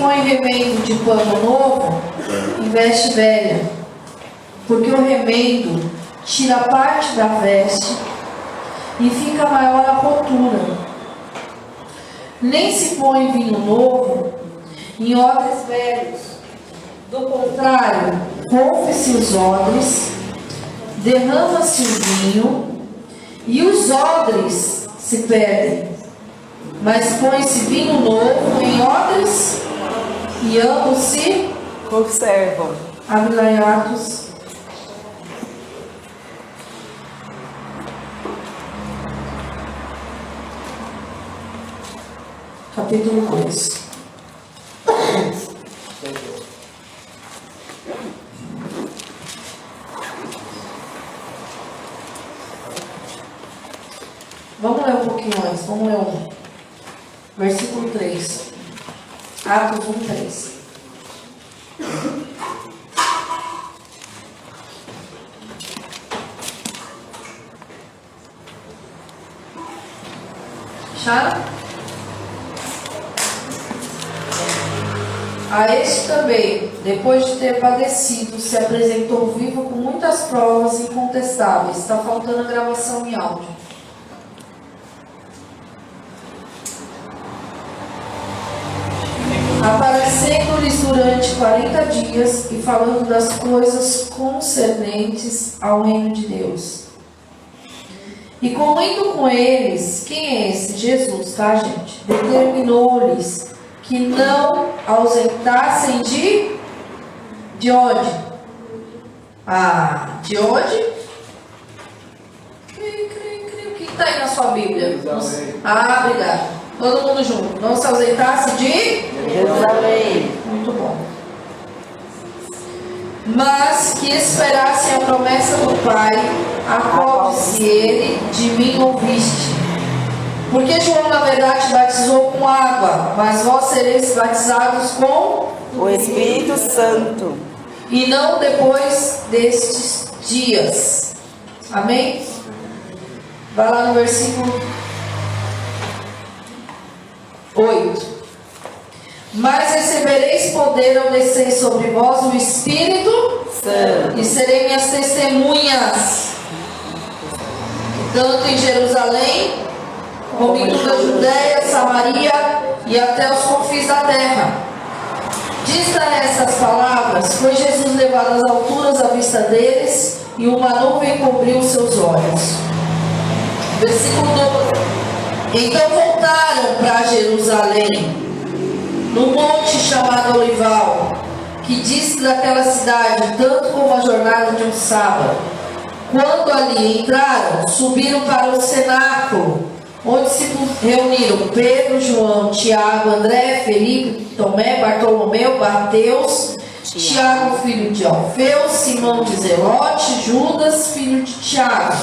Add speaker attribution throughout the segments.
Speaker 1: põe remendo de pano novo em veste velha, porque o remendo tira parte da veste e fica maior a rotura. Nem se põe vinho novo em odres velhos. Do contrário, rompe-se os odres, derrama-se o vinho e os odres se perdem. Mas põe-se vinho novo em odres e ambos se
Speaker 2: conservam.
Speaker 1: Abre lá em Atos. Capítulo 2. Vamos ler um pouquinho antes, vamos ler um. Versículo 3. Atos 1, 3. Acharam? A este também, depois de ter padecido, se apresentou vivo com muitas provas incontestáveis. Está faltando a gravação em áudio. Aparecendo-lhes durante 40 dias e falando das coisas concernentes ao reino de Deus. E comendo com eles, quem é esse? Jesus, tá, gente? Determinou-lhes que não ausentassem de. De onde? Ah, de onde? O que está aí na sua Bíblia? Ah, obrigado. Todo mundo junto. Não se ausentasse de
Speaker 2: Jerusalém.
Speaker 1: Muito bom. Mas que esperassem a promessa do Pai, a qual disse ele, de mim ouviste. Porque João, na verdade, batizou com água, mas vós sereis batizados com
Speaker 2: O Espírito Santo.
Speaker 1: e não depois destes dias. Amém? Vai lá no versículo 8. Mas recebereis poder ao descer sobre vós o Espírito
Speaker 2: Santo.
Speaker 1: e serei minhas testemunhas, tanto em Jerusalém, como em toda a Judéia, Samaria e até os confins da terra. Dita essas palavras, foi Jesus levado às alturas à vista deles, e uma nuvem cobriu seus olhos. Versículo 12. Então voltaram para Jerusalém, no monte chamado Olival, que disse daquela cidade, tanto como a jornada de um sábado. Quando ali entraram, subiram para o cenáculo, onde se reuniram Pedro, João, Tiago, André, Felipe, Tomé, Bartolomeu, Mateus, Tiago, filho de Alfeu, Simão de Zelote, Judas, filho de Tiago.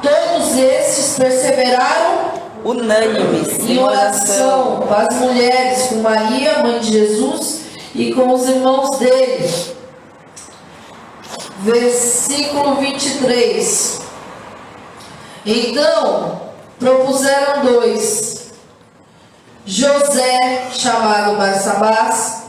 Speaker 1: Todos estes perseveraram
Speaker 2: Unânimes
Speaker 1: em oração com as mulheres, com Maria, mãe de Jesus, e com os irmãos dele. Versículo 23. Então propuseram dois: José, chamado Barsabás,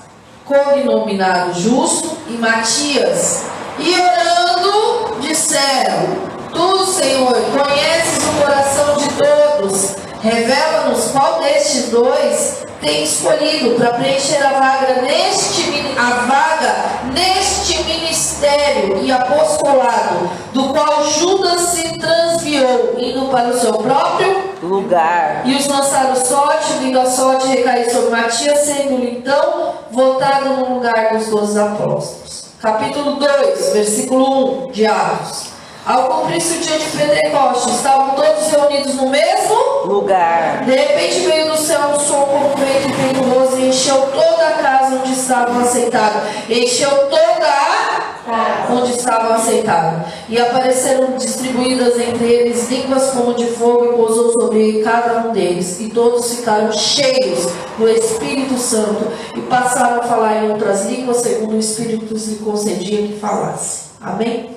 Speaker 1: cognominado Justo, e Matias. E orando, disseram: Tu, Senhor, conheces o coração de todos. Revela-nos qual destes dois tem escolhido para preencher a vaga neste a vaga neste ministério e apostolado, do qual Judas se transviou, indo para o seu próprio
Speaker 2: lugar.
Speaker 1: e os lançaram sorte, vindo a sorte recair sobre Matias, sendo-lhe então votado no lugar dos doze apóstolos. Capítulo 2, versículo 1 de Atos. Ao cumprir-se o dia de Pentecostes, estavam todos reunidos no mesmo
Speaker 2: Lugar.
Speaker 1: de repente veio do céu um som como vento impetuoso e encheu toda a casa onde estavam assentados. Encheu toda a onde estavam assentados. E apareceram distribuídas entre eles línguas como de fogo e pousou sobre cada um deles. E todos ficaram cheios do Espírito Santo e passaram a falar em outras línguas, segundo o Espírito lhe concedia que falasse. Amém?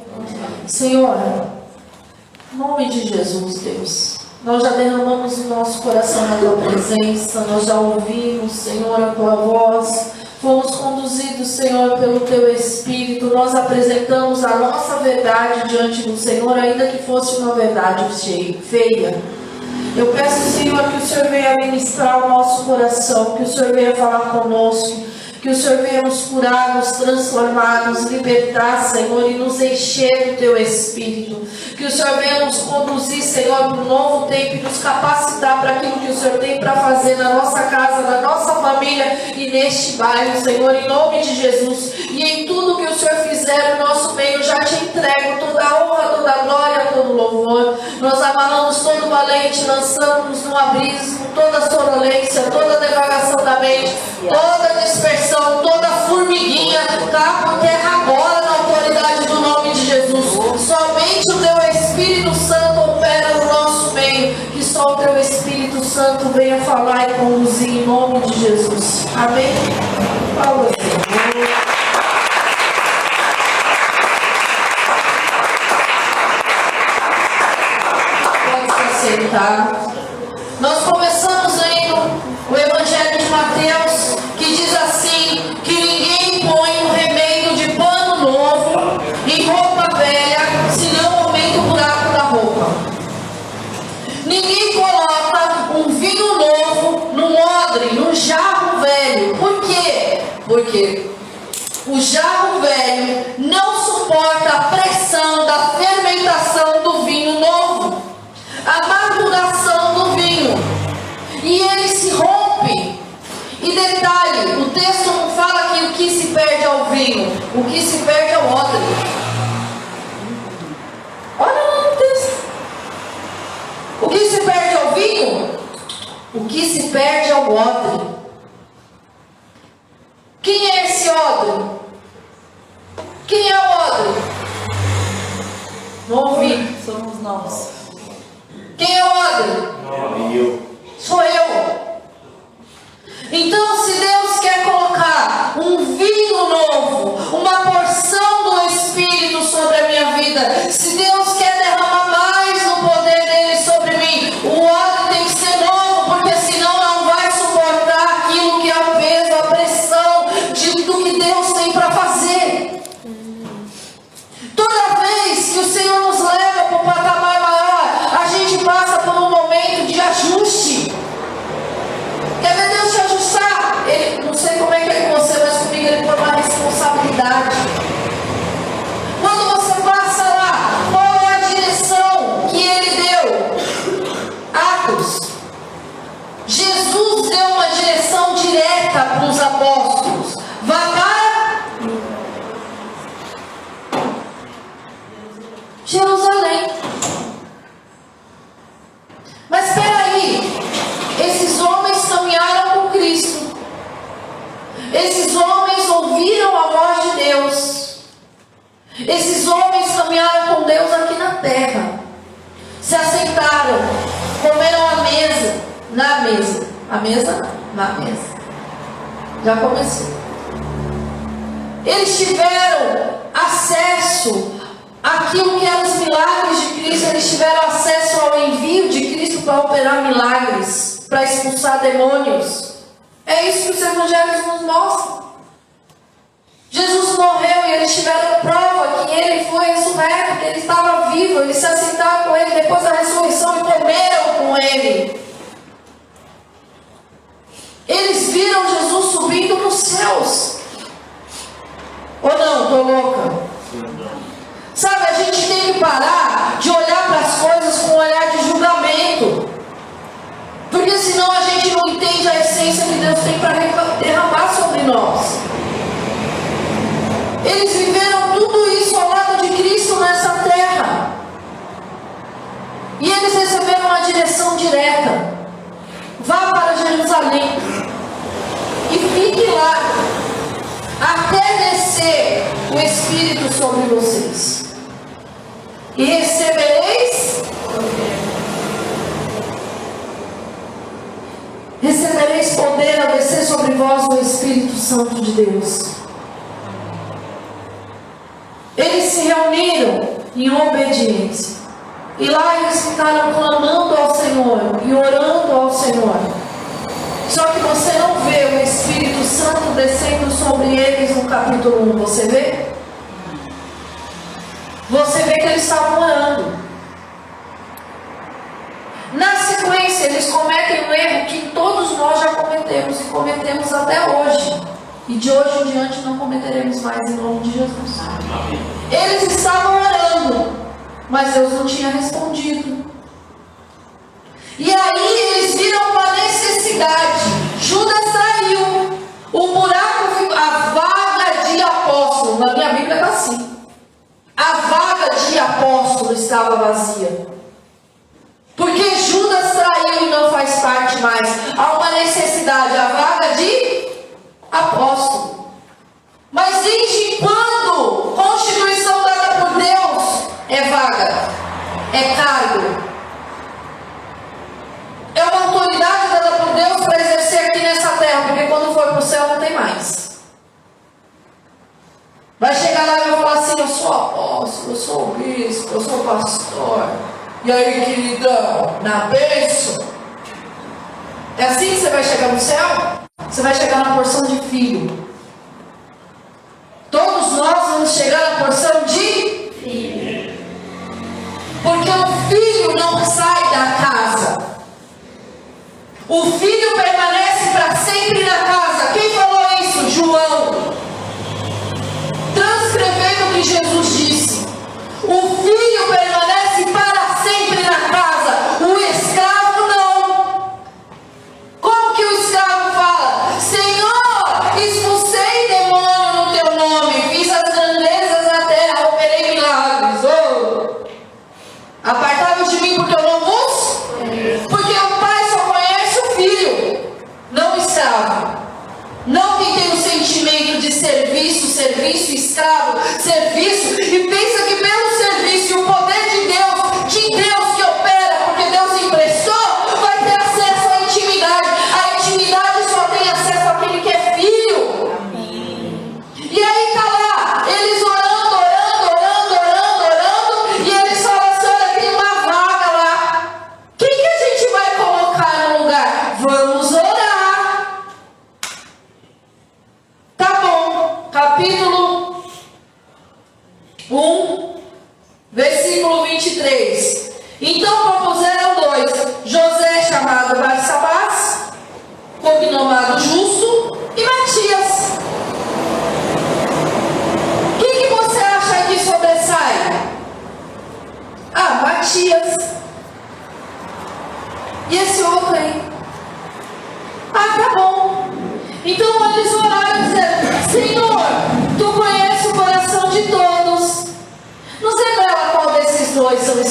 Speaker 1: Senhor, em nome de Jesus, Deus. Nós já derramamos o nosso coração na tua presença, nós já ouvimos, Senhor, a tua voz, Fomos conduzidos, Senhor, pelo Teu Espírito. Nós apresentamos a nossa verdade diante do Senhor, ainda que fosse uma verdade feia. Eu peço, Senhor, que o Senhor venha ministrar o nosso coração, que o Senhor venha falar conosco, que o Senhor venha nos curar, nos transformar, nos libertar, Senhor, e nos encher do Teu Espírito. Que o Senhor venha nos conduzir, Senhor, para um novo tempo e nos capacitar para aquilo que o Senhor tem para fazer na nossa casa, na nossa família e neste bairro, Senhor, em nome de Jesus. E em tudo que o Senhor fizer no nosso meio, já te entrego toda a honra, toda a glória, todo o louvor. Nós amarramos todo valente, lançamos no abismo toda a sonolência, toda a devagação da mente, toda a dispersão, toda formiguinha, tá por terra agora na autoridade do nome de Jesus. Somente o teu Espírito Santo opera no nosso meio. Que só o teu Espírito Santo venha falar e conduzir em nome de Jesus. Amém? Paulo. Pode se aceitar. Nós começamos quê? O jarro velho não suporta a pressão da fermentação do vinho novo, a maturação do vinho. E ele se rompe. E detalhe, o texto não fala que o que se perde é o vinho, o que se perde é o odre. Olha lá no texto. O que se perde é o vinho? O que se perde é o odre. Quem é esse odre? Quem é o odre? Não ouvi.
Speaker 2: Somos nós.
Speaker 1: Quem é o odre? Sou eu. Então, se Deus quer colocar um vinho novo, uma porção A mesa? Na mesa. Já comecei. Eles tiveram acesso àquilo que eram os milagres de Cristo, eles tiveram acesso ao envio de Cristo para operar milagres, para expulsar demônios. É isso que os evangelhos nos mostram. Jesus morreu e eles tiveram prova que ele foi ressurreto, que ele estava vivo, eles se assentaram com ele depois da ressurreição e comeram com ele. Eles viram Jesus subindo nos céus. Ou não, estou louca? Sabe, a gente tem que parar de olhar para as coisas com um olhar de julgamento. Porque senão a gente não entende a essência que Deus tem para derramar sobre nós. Eles viveram tudo isso ao lado de Cristo nessa terra. E eles receberam uma direção direta. Vá para Jerusalém. E fique lá. Até descer o Espírito sobre vocês. E recebereis. Recebereis poder a descer sobre vós o Espírito Santo de Deus. Eles se reuniram em obediência. E lá eles ficaram clamando ao Senhor e orando ao Senhor. Só que você não vê o Espírito Santo descendo sobre eles no capítulo 1, você vê? Você vê que eles estavam orando. Na sequência, eles cometem um erro que todos nós já cometemos e cometemos até hoje. E de hoje em diante não cometeremos mais em nome de Jesus. Eles estavam orando, mas Deus não tinha respondido. E aí eles viram uma necessidade. Judas traiu. O buraco, a vaga de apóstolo, na minha Bíblia está assim. A vaga de apóstolo estava vazia. Porque Judas traiu e não faz parte mais. Há uma necessidade, a vaga de apóstolo. Mas desde quando constituição dada por Deus é vaga? É cargo? É uma autoridade dada por Deus para exercer aqui nessa terra, porque quando for para o céu não tem mais. Vai chegar lá e vai falar assim: Eu sou apóstolo, eu sou bispo, eu sou pastor. E aí, queridão, na bênção. É assim que você vai chegar no céu? Você vai chegar na porção de filho. Todos nós vamos chegar na porção não sai da casa. O filho permanece para sempre na casa. Quem falou isso? João. Transcrevendo o que Jesus disse. O filho escravo,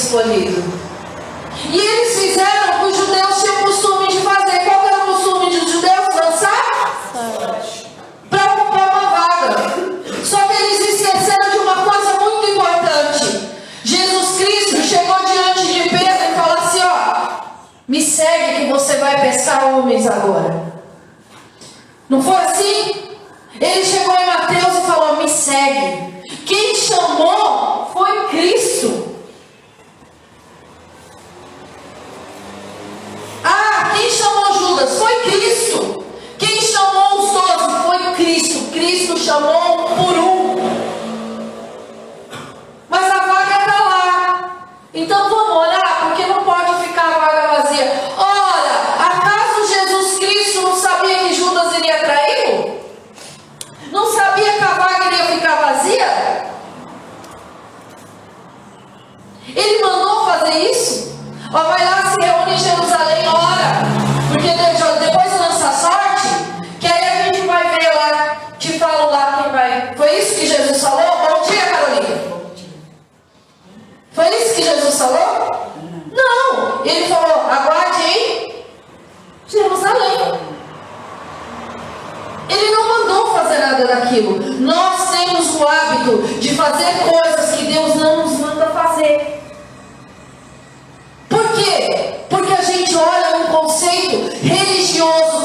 Speaker 1: escolhidos. E eles fizeram o que os judeus tinham costume de fazer. Qual era o costume dos judeus? Dançar? Para ocupar uma vaga. Só que eles esqueceram de uma coisa muito importante. Jesus Cristo chegou diante de Pedro e falou assim: Ó, me segue que você vai pescar homens agora. Não foi assim? Ele chegou em Mateus e falou: Me segue. Quem chamou foi Cristo. Ah, quem chamou Judas? Foi Cristo. Quem chamou os doze? Foi Cristo. Cristo chamou por um. Mas a vaga está lá. Então vamos orar, porque não pode ficar a vaga vazia. Ora, acaso Jesus Cristo não sabia que Judas iria traí-lo? Não sabia que a vaga iria ficar vazia? Ele mandou fazer isso? Ó, vai lá, se reúne em Jerusalém, ora. Porque de- depois lança a sorte, que aí a gente vai ver lá, te falo lá quem vai. Foi isso que Jesus falou? Bom dia, Carolina. Foi isso que Jesus falou? Não. Ele falou, aguarde em Jerusalém. Ele não mandou fazer nada daquilo. Nós temos o hábito de fazer coisas que Deus não nos manda fazer. Por quê? Então, conceito religioso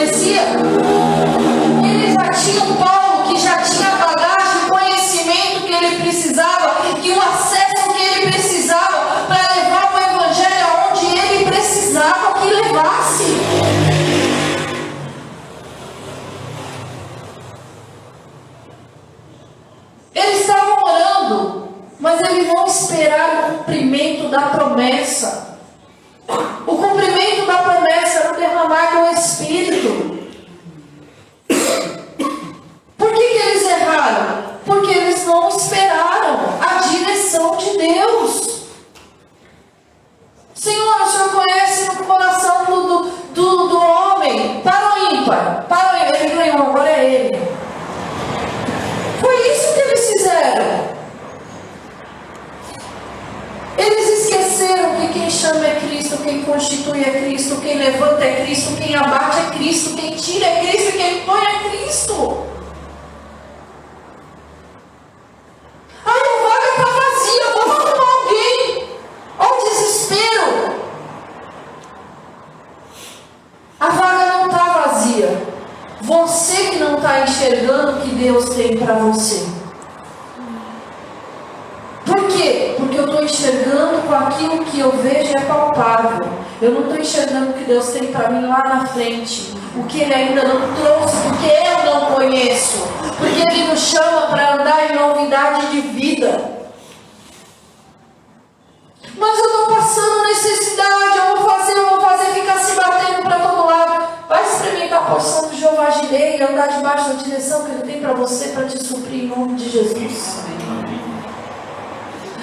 Speaker 1: Conhecia? Eles já tinham Paulo, que já tinha bagagem, o conhecimento que ele precisava, que o acesso que ele precisava para levar o evangelho aonde ele precisava que levasse. Eles estavam orando, mas eles não esperaram o cumprimento da promessa. O cumprimento da promessa era o derramar do Espírito. Por que, que eles erraram? Porque eles não esperaram a direção de Deus. Senhor, o Senhor conhece o coração do, do, do, homem. Para o ímpar. Para o ímpar. Ele ganhou, agora é ele. Foi isso que eles fizeram. Eles esqueceram que quem chama é Cristo, quem constitui é Cristo, quem levanta é Cristo, quem abate é Cristo, quem tira é Cristo, quem põe é Cristo. Ai, a vaga está vazia, vamos arrumar alguém. Olha o desespero. A vaga não está vazia. Você que não está enxergando o que Deus tem para você. Por quê? Porque eu estou enxergando com aquilo que eu vejo é palpável. Eu não estou enxergando o que Deus tem para mim lá na frente. O que Ele ainda não trouxe, porque eu não conheço. Porque Ele nos chama para andar em novidade de vida. Mas eu estou passando necessidade, eu vou fazer, eu vou fazer, ficar se batendo para todo lado. Vai experimentar a porção do Jeová Jirei e andar debaixo da direção que Ele tem para você, para te suprir em nome de Jesus.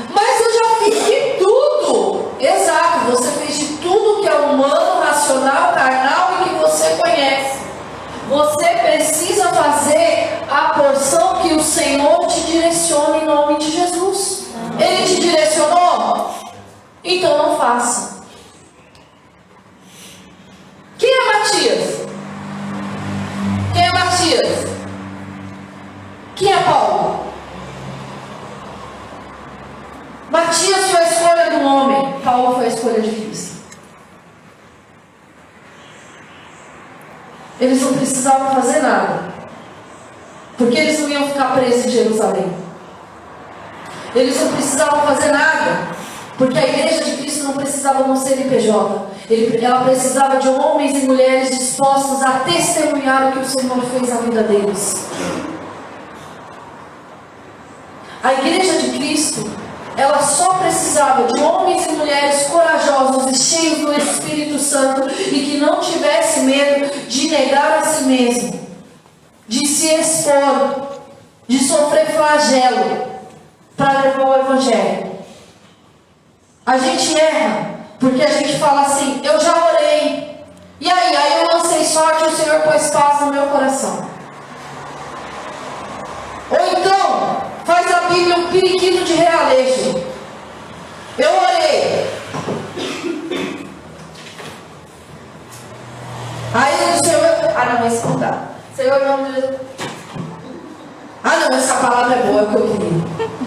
Speaker 1: Mas eu já fiz de tudo. Exato, você fez de tudo que é humano, racional, carnal e que você conhece. Você precisa fazer a porção que o Senhor te direciona em nome de Jesus. Ele te direcionou? Então não faça. Quem é Matias? Quem é Matias? Quem é Paulo? Matias foi a escolha do homem, Paulo foi a escolha de Cristo. Eles não precisavam fazer nada, porque eles não iam ficar presos em Jerusalém. Eles não precisavam fazer nada, porque a igreja de Cristo não precisava de um CNPJ. Ela precisava de homens e mulheres dispostos a testemunhar o que o Senhor fez na vida deles. A igreja de Cristo ela só precisava de homens e mulheres corajosos e cheios do Espírito Santo e que não tivesse medo de negar a si mesmo, de se expor, de sofrer flagelo para levar o Evangelho. A gente erra porque a gente fala assim: eu já orei, e aí? Aí eu lancei sorte e o Senhor pôs paz no meu coração. Ou então, faz a Bíblia um periquito de realejo. Eu orei. Aí o Senhor. Ah, não, esse não dá. Senhor, não. Ah, não, essa palavra é boa, é o que eu queria.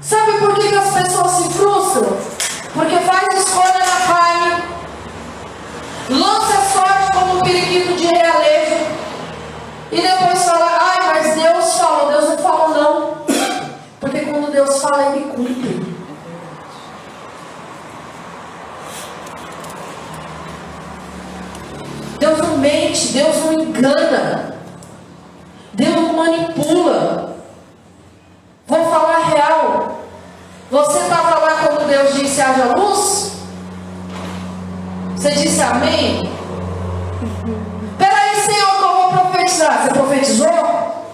Speaker 1: Sabe por que, que as pessoas se frustram? Porque faz escolha na carne, lança a sorte como um periquito de realejo e depois fala, ai, mas Deus falou, Deus não falou não. Porque quando Deus fala, Ele cumpre. Deus não mente, Deus não engana, Deus não manipula. Vou falar real. Você estava lá quando Deus disse haja luz? Você disse amém? Peraí, Senhor, que eu vou profetizar. Você profetizou?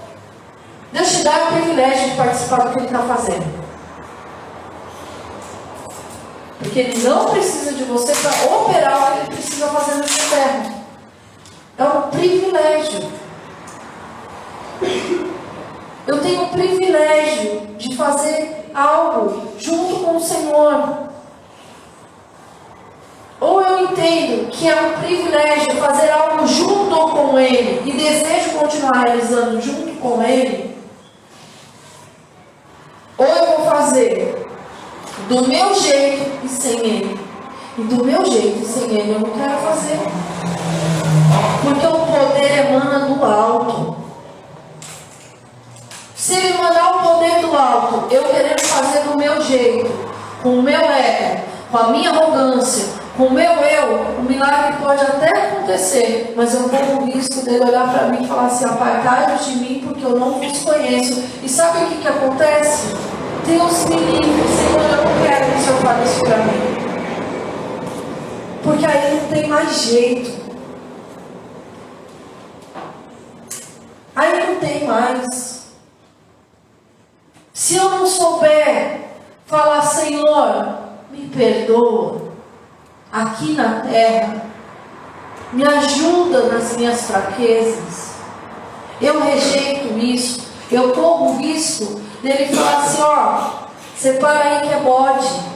Speaker 1: Deus te dá o privilégio de participar do que Ele está fazendo. Porque Ele não precisa de você para operar o que Ele precisa fazer nessa terra. É um privilégio. Eu tenho o privilégio de fazer algo junto com o Senhor. Ou eu entendo que é um privilégio fazer algo junto com Ele e desejo continuar realizando junto com Ele. Ou eu vou fazer do meu jeito e sem Ele. E do meu jeito e sem Ele eu não quero fazer. Porque o poder emana do alto. Se ele mandar o poder do alto, eu querendo fazer do meu jeito, com o meu ego, com a minha arrogância, com o meu eu, o milagre pode até acontecer, mas eu corro o risco dele olhar para mim e falar assim: apartai-vos de mim, porque eu não vos conheço. E sabe o que, que acontece? Deus me livre, Senhor, eu não quero que o Senhor fale isso para mim. Porque aí não tem mais jeito. Aí não tem mais. Se eu não souber falar, Senhor, me perdoa, aqui na terra, me ajuda nas minhas fraquezas, eu rejeito isso, eu corro o risco dele falar assim: ó, separa aí que é bode.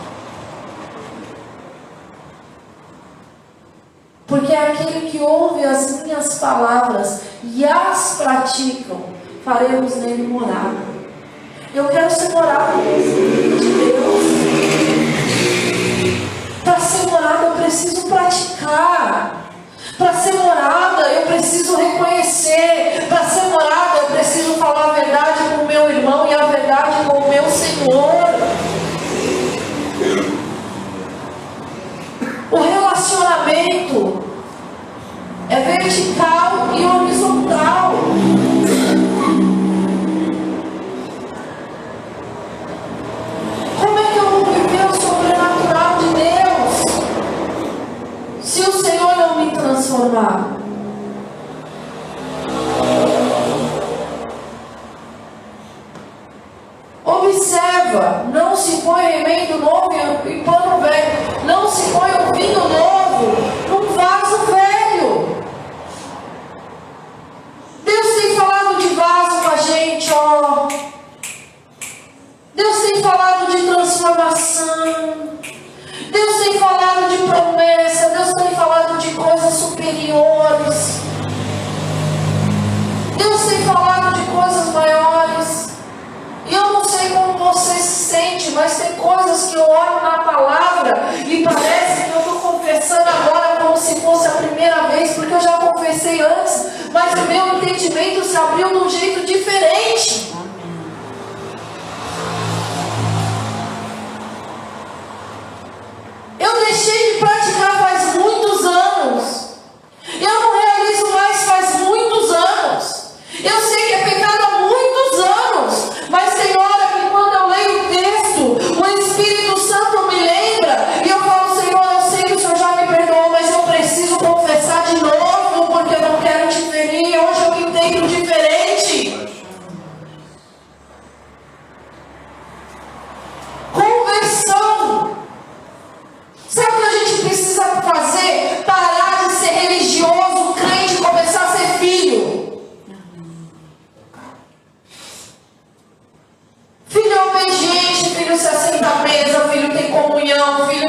Speaker 1: Porque é aquele que ouve as minhas palavras e as praticam, faremos nele morada. Eu quero morada de Deus. Para ser morada eu preciso praticar. Para ser morada eu preciso reconhecer. Para ser morada eu preciso falar a verdade com o meu irmão e a verdade com o meu Senhor. O relacionamento é vertical e horizontal. Como é que eu vou viver o sobrenatural de Deus se o Senhor não me transformar? Observa, não se põe remendo novo em pano velho, não se põe o vinho novo num vaso velho. Deus tem falado de vaso com a gente, ó. Deus tem falado de transformação. Deus tem falado de promessa. Deus tem falado de coisas superiores. Deus tem falado de coisas maiores. E eu não sei como você se sente, mas tem coisas que eu olho na palavra e parece que eu estou confessando agora como se fosse a primeira vez, porque eu já confessei antes, mas o meu entendimento se abriu de um jeito diferente. Eu deixei de praticar faz muitos anos. Eu não don't feel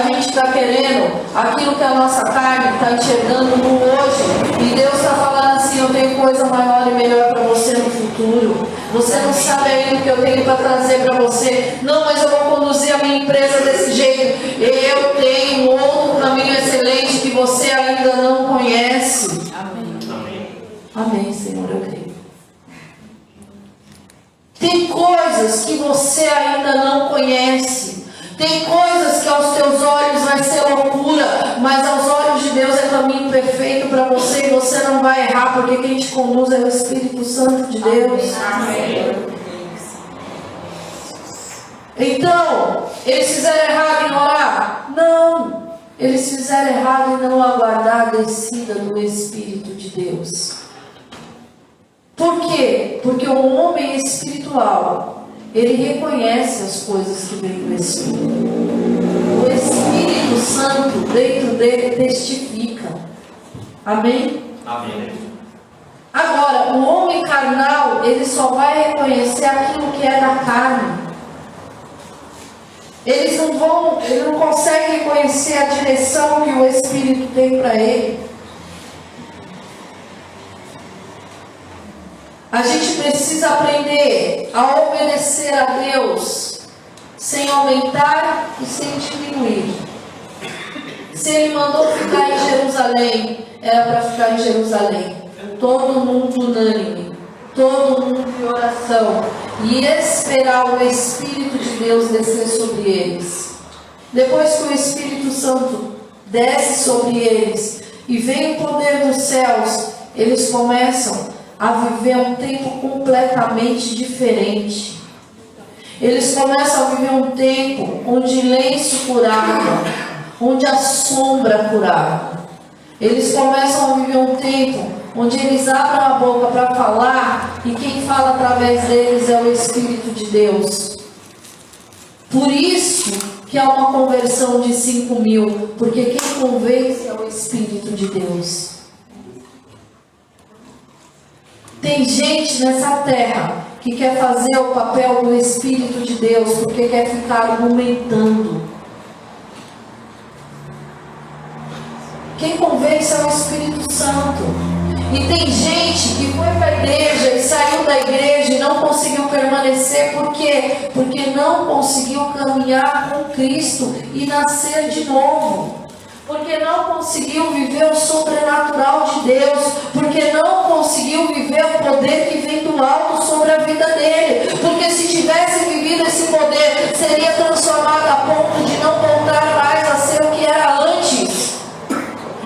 Speaker 1: a gente está querendo aquilo que a nossa carne está enxergando no hoje, e Deus está falando assim: eu tenho coisa maior e melhor para você no futuro. Você não sabe ainda o que eu tenho para trazer para você. Não, mas eu vou conduzir a minha empresa desse jeito. Eu tenho um outro caminho excelente que você ainda não conhece.
Speaker 2: Amém.
Speaker 1: Amém, Senhor, eu creio. Tem coisas que você ainda não conhece. Tem coisas que aos teus olhos vai ser loucura, mas aos olhos de Deus é caminho perfeito para você e você não vai errar, porque quem te conduz é o Espírito Santo de Deus. Então, eles fizeram errado em orar? Não. Eles fizeram errado em não aguardar a descida do Espírito de Deus. Por quê? Porque o homem espiritual, ele reconhece as coisas que vêm do Espírito. O Espírito Santo dentro dele testifica. Amém?
Speaker 3: Amém.
Speaker 1: Agora, o homem carnal, ele só vai reconhecer aquilo que é da carne. Eles não vão, ele não consegue reconhecer a direção que o Espírito tem para ele. A gente precisa aprender a obedecer a Deus sem aumentar e sem diminuir. Se ele mandou ficar em Jerusalém, era para ficar em Jerusalém. Todo mundo unânime, todo mundo em oração e esperar o Espírito de Deus descer sobre eles. Depois que o Espírito Santo desce sobre eles e vem o poder dos céus, eles começam a viver um tempo completamente diferente. Eles começam a viver um tempo onde lenço curava, onde a sombra curava. Eles começam a viver um tempo onde eles abrem a boca para falar e quem fala através deles é o Espírito de Deus. Por isso que há uma conversão de 5 mil, porque quem convence é o Espírito de Deus. Tem gente nessa terra que quer fazer o papel do Espírito de Deus porque quer ficar argumentando. Quem convence é o Espírito Santo. E tem gente que foi para a igreja e saiu da igreja e não conseguiu permanecer. Por quê? Porque não conseguiu caminhar com Cristo e nascer de novo porque não conseguiu viver o sobrenatural de Deus, porque não conseguiu viver o poder que vem do alto sobre a vida dele, porque se tivesse vivido esse poder, seria transformado a ponto de não voltar mais a ser o que era antes.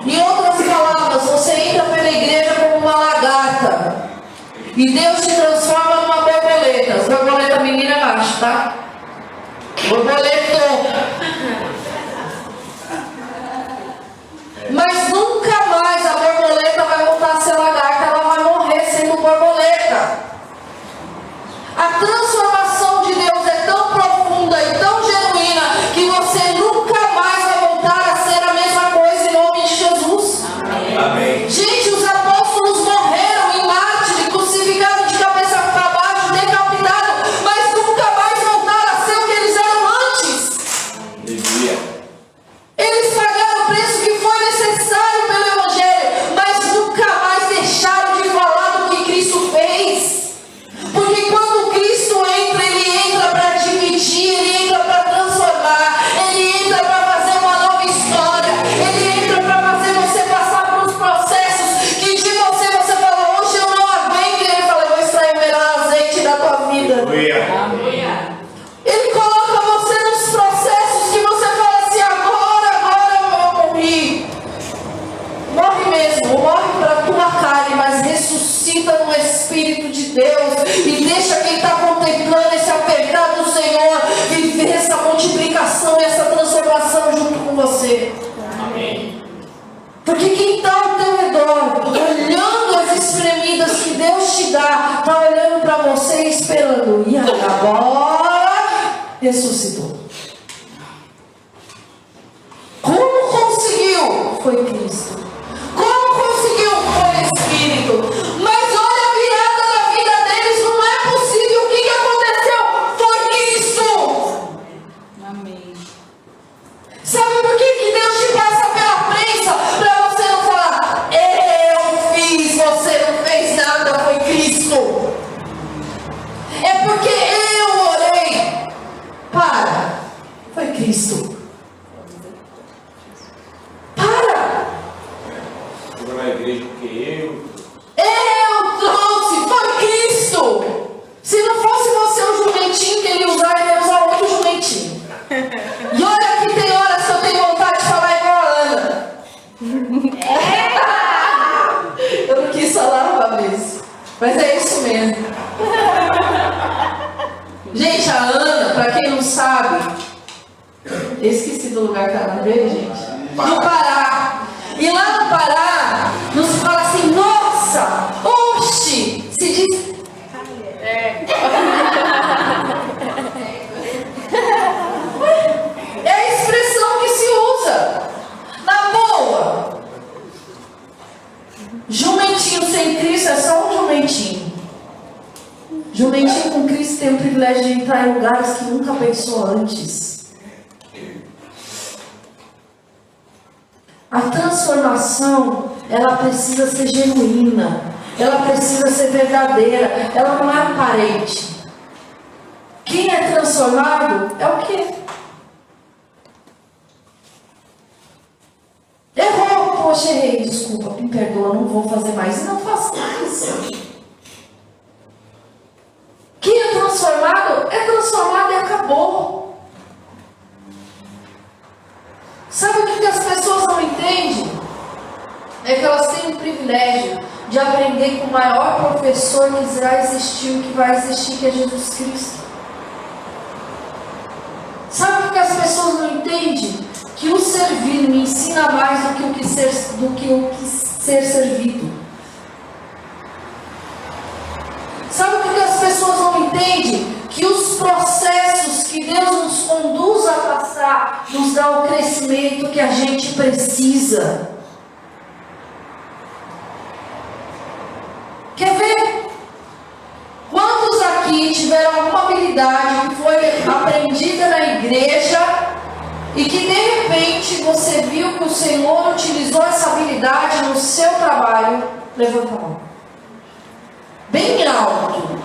Speaker 1: Em outras palavras, você entra pela igreja como uma lagarta, e Deus te transforma numa borboleta, borboleta menina macho, tá? Borboleta mas nunca mais a borboleta vai voltar a ser lagarta, ela vai morrer sendo borboleta. A transformação e que de repente você viu que o Senhor utilizou essa habilidade no seu trabalho? Levanta a mão. Bem alto.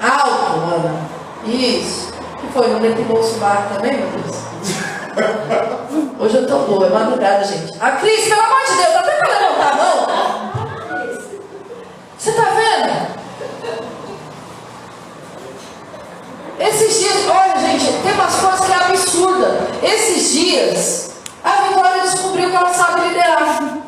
Speaker 1: Alto, Ana. Isso. O que foi? Não depilou o subaco também, meu Deus? Hoje eu tô boa, é madrugada, gente. A Cris, pelo amor de Deus, até pra levantar a mão. Você tá vendo? Esses dias, olha gente, tem umas coisas que é absurda. Esses dias, a Vitória descobriu que ela sabe liderar.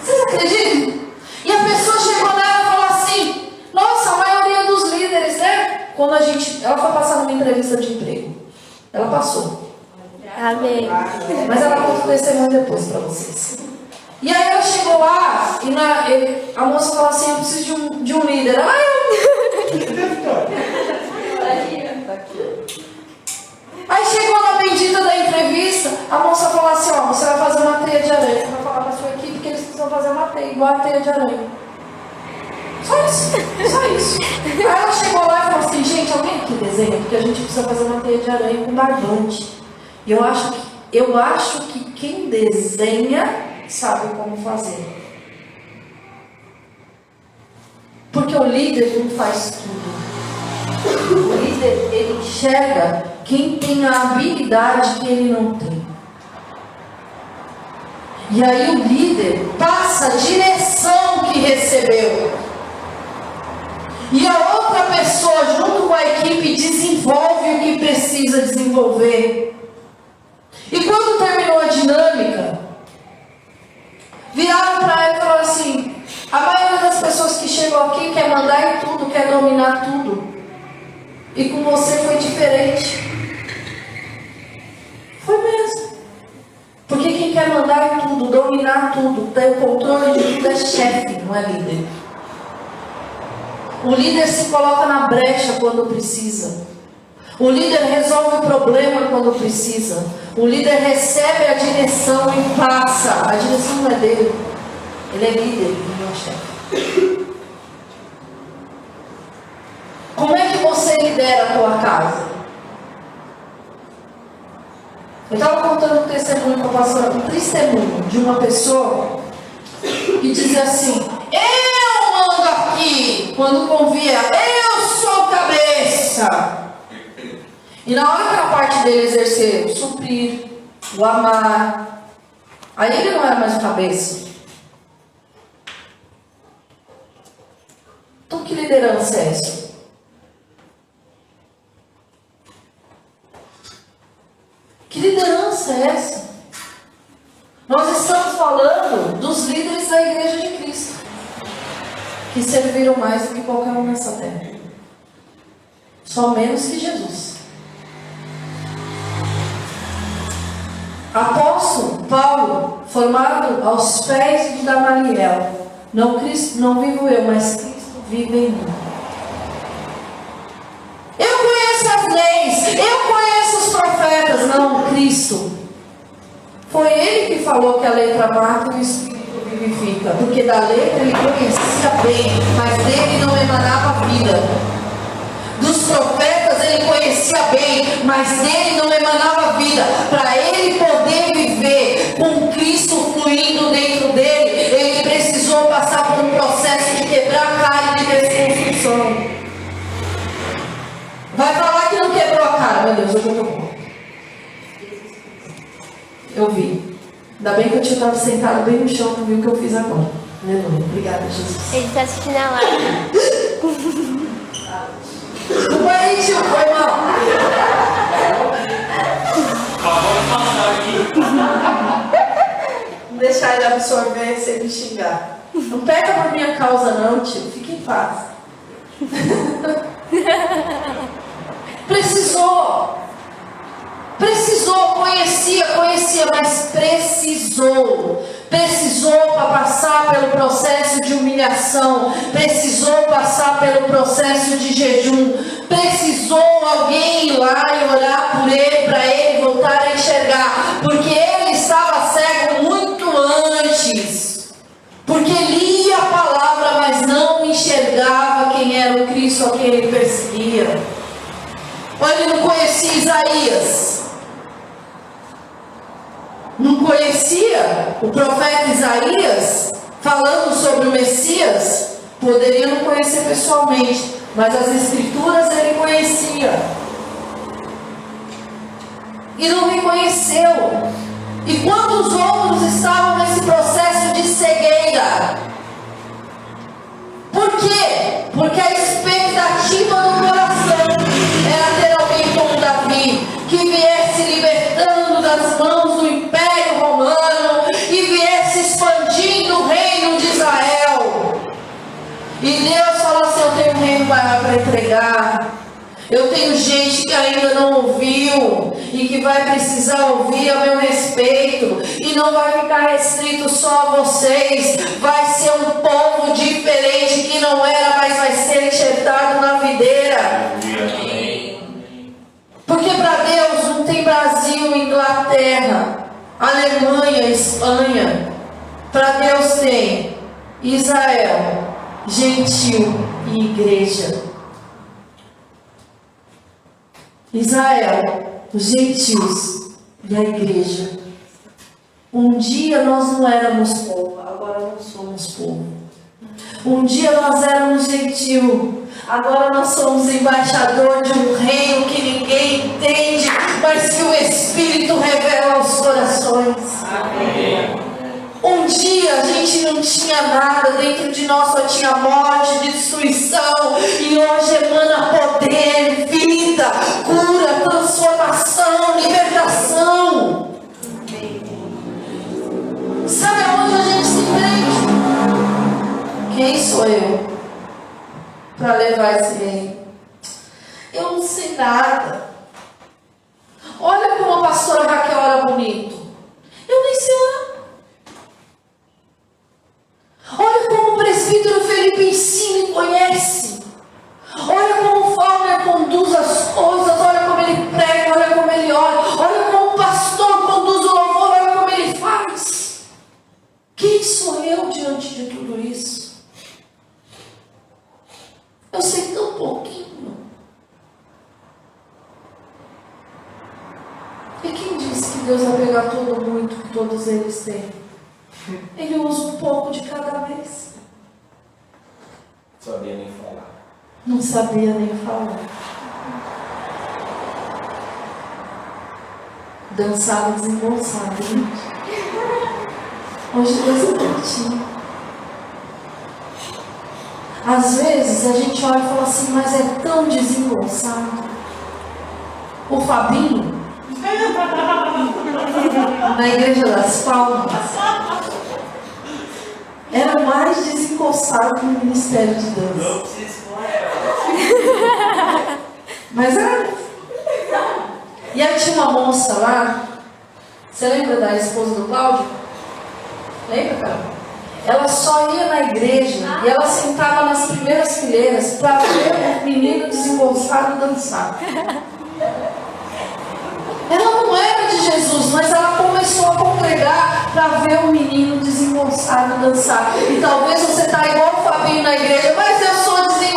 Speaker 1: Vocês acreditam? E a pessoa chegou nela e falou assim: Nossa, a maioria dos líderes, né? Quando a gente. Ela foi passar numa entrevista de emprego. Ela passou.
Speaker 4: Amém.
Speaker 1: Mas ela conta o testemunho depois para vocês. E aí ela chegou lá e na, ele- a moça falou assim, eu preciso de um, de um líder. Ah, eu... Aí chegou na bendita da entrevista, a moça falou assim, ó, você vai fazer uma teia de aranha. Você vai falar para sua equipe que eles precisam fazer uma teia, igual a teia de aranha. Só isso, só isso. Aí ela chegou lá e falou assim, gente, alguém aqui desenha, porque a gente precisa fazer uma teia de aranha com barbante. E eu acho que, eu acho que quem desenha sabe como fazer. Porque o líder não faz tudo. O líder, ele enxerga quem tem a habilidade que ele não tem. E aí o líder passa a direção que recebeu. E a outra pessoa, junto com a equipe, desenvolve o que precisa desenvolver. E quando terminou a dinâmica, viraram para ela e falaram assim: a maioria das pessoas que chegam aqui quer mandar em tudo, quer dominar tudo. E com você foi diferente. Foi mesmo. Porque quem quer mandar em tudo, dominar tudo, ter o controle de tudo é chefe, não é líder. O líder se coloca na brecha quando precisa. O líder resolve o problema quando precisa. O líder recebe a direção e passa. A direção não é dele. Ele é líder, não é chefe. Como é que você lidera a tua casa? Eu estava contando um testemunho para a pastora, um testemunho de uma pessoa que dizia assim: Eu mando aqui quando convia, eu sou cabeça. E na hora que a parte dele exercer o suprir, o amar, aí ele não era mais o cabeça. Então que liderança é essa? Que liderança é essa? Nós estamos falando dos líderes da Igreja de Cristo, que serviram mais do que qualquer um nessa terra. Só menos que Jesus. Apóstolo Paulo, formado aos pés de Gamaliel, não, Cristo, não vivo eu, mas Cristo vive em mim. Eu conheço as leis, eu conheço os profetas, não Cristo. Foi ele que falou que a letra mata e o espírito vivifica, porque da letra ele conhecia bem, mas dele não emanava vida. Dos profetas conhecia bem, mas dele não emanava vida. Para ele poder viver com Cristo fluindo dentro dele, ele precisou passar por um processo de quebrar a cara e de desconstrução. Vai falar que não quebrou a cara, meu Deus, eu já tô. Eu vi. Ainda bem que eu tinha estado sentado bem no chão, não viu o que eu fiz agora. Aleluia. Obrigada, Jesus.
Speaker 4: Ele tá assistindo a live.
Speaker 1: Deixar ele absorver sem me xingar. Não pega por minha causa não, tio. Fique em paz. Precisou. Precisou, conhecia, conhecia, mas precisou. Precisou passar pelo processo de humilhação, precisou passar pelo processo de jejum, precisou alguém ir lá e orar por ele, para ele voltar a enxergar, porque ele estava cego muito antes, porque lia a palavra, mas não enxergava quem era o Cristo a quem ele perseguia. Ele não conhecia Isaías? Não conhecia o profeta Isaías falando sobre o Messias? Poderia não conhecer pessoalmente, mas as escrituras ele conhecia. E não reconheceu. E quantos outros estavam nesse processo de cegueira? Por quê? Porque a expectativa do coração era ter alguém como Davi, que viesse libertando das mãos do Império Romano e viesse expandindo o reino de Israel. E Deus fala assim: Eu tenho um reino para entregar. Eu tenho gente que ainda não ouviu e que vai precisar ouvir a meu respeito. E não vai ficar restrito só a vocês. Vai ser um povo diferente que não era, mas vai ser enxertado na videira. Porque para Deus não tem Brasil, Inglaterra, Alemanha, Espanha. Para Deus tem Israel, gentil e igreja. Israel, os gentios e a igreja. Um dia nós não éramos povo, agora não somos povo. Um dia nós éramos gentil, agora nós somos embaixador de um reino que ninguém entende, mas que o Espírito revela aos corações. Um dia a gente não tinha nada, dentro de nós só tinha morte, destruição, e hoje emana poder, vida, cura, transformação, libertação. Sabe aonde a gente se prende? Quem sou eu para levar esse reino? Eu não sei nada. Olha como a pastora Raquel ora bonito. Eu nem sei orar. Olha como o presbítero Felipe ensina e conhece. Olha como o Fauner conduz as coisas. Olha como ele prega. Olha como ele ora. Olha como o pastor conduz o louvor. Olha como ele faz. Quem sou eu diante de tudo isso? Eu sei tão pouquinho. E quem disse que Deus vai pegar todo muito que todos eles têm? Ele usa um pouco de cada vez.
Speaker 3: Sabia nem falar.
Speaker 1: Não sabia nem falar. Dançava desembolsado, gente. Hoje Deus é pertinho. Às vezes a gente olha e fala assim, mas é tão desembolsado. O Fabinho, na Igreja das Palmas, era o mais desencoçado no Ministério de Deus. Mas era. E aí tinha uma moça lá, você lembra da esposa do Cláudio? Lembra, cara? Ela só ia na igreja e ela sentava nas primeiras fileiras para ver o menino desembolsado dançar. Ela não era de Jesus, mas ela começou a congregar para ver o menino desembolsado dançar. E talvez você está igual o Fabinho na igreja, mas eu sou desembolsado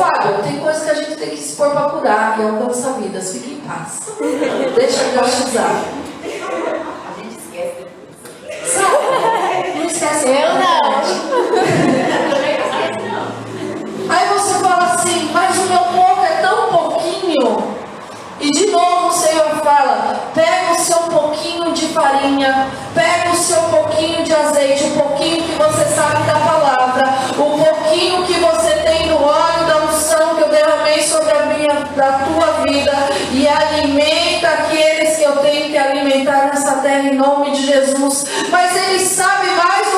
Speaker 1: Fábio, tem coisas que a gente tem que se pôr para curar e é alcança vidas. Fique em paz. Deixa eu te.
Speaker 5: A gente esquece
Speaker 1: Não esquece.
Speaker 4: Eu não.
Speaker 1: Aí você fala assim, mas o meu pouco é tão pouquinho. E de novo o Senhor fala: pega o seu pouquinho de farinha, pega o seu pouquinho de azeite, o pouquinho que você sabe da palavra, o pouquinho que você tua vida e alimenta aqueles que eu tenho que alimentar nessa terra em nome de Jesus. Mas Ele sabe mais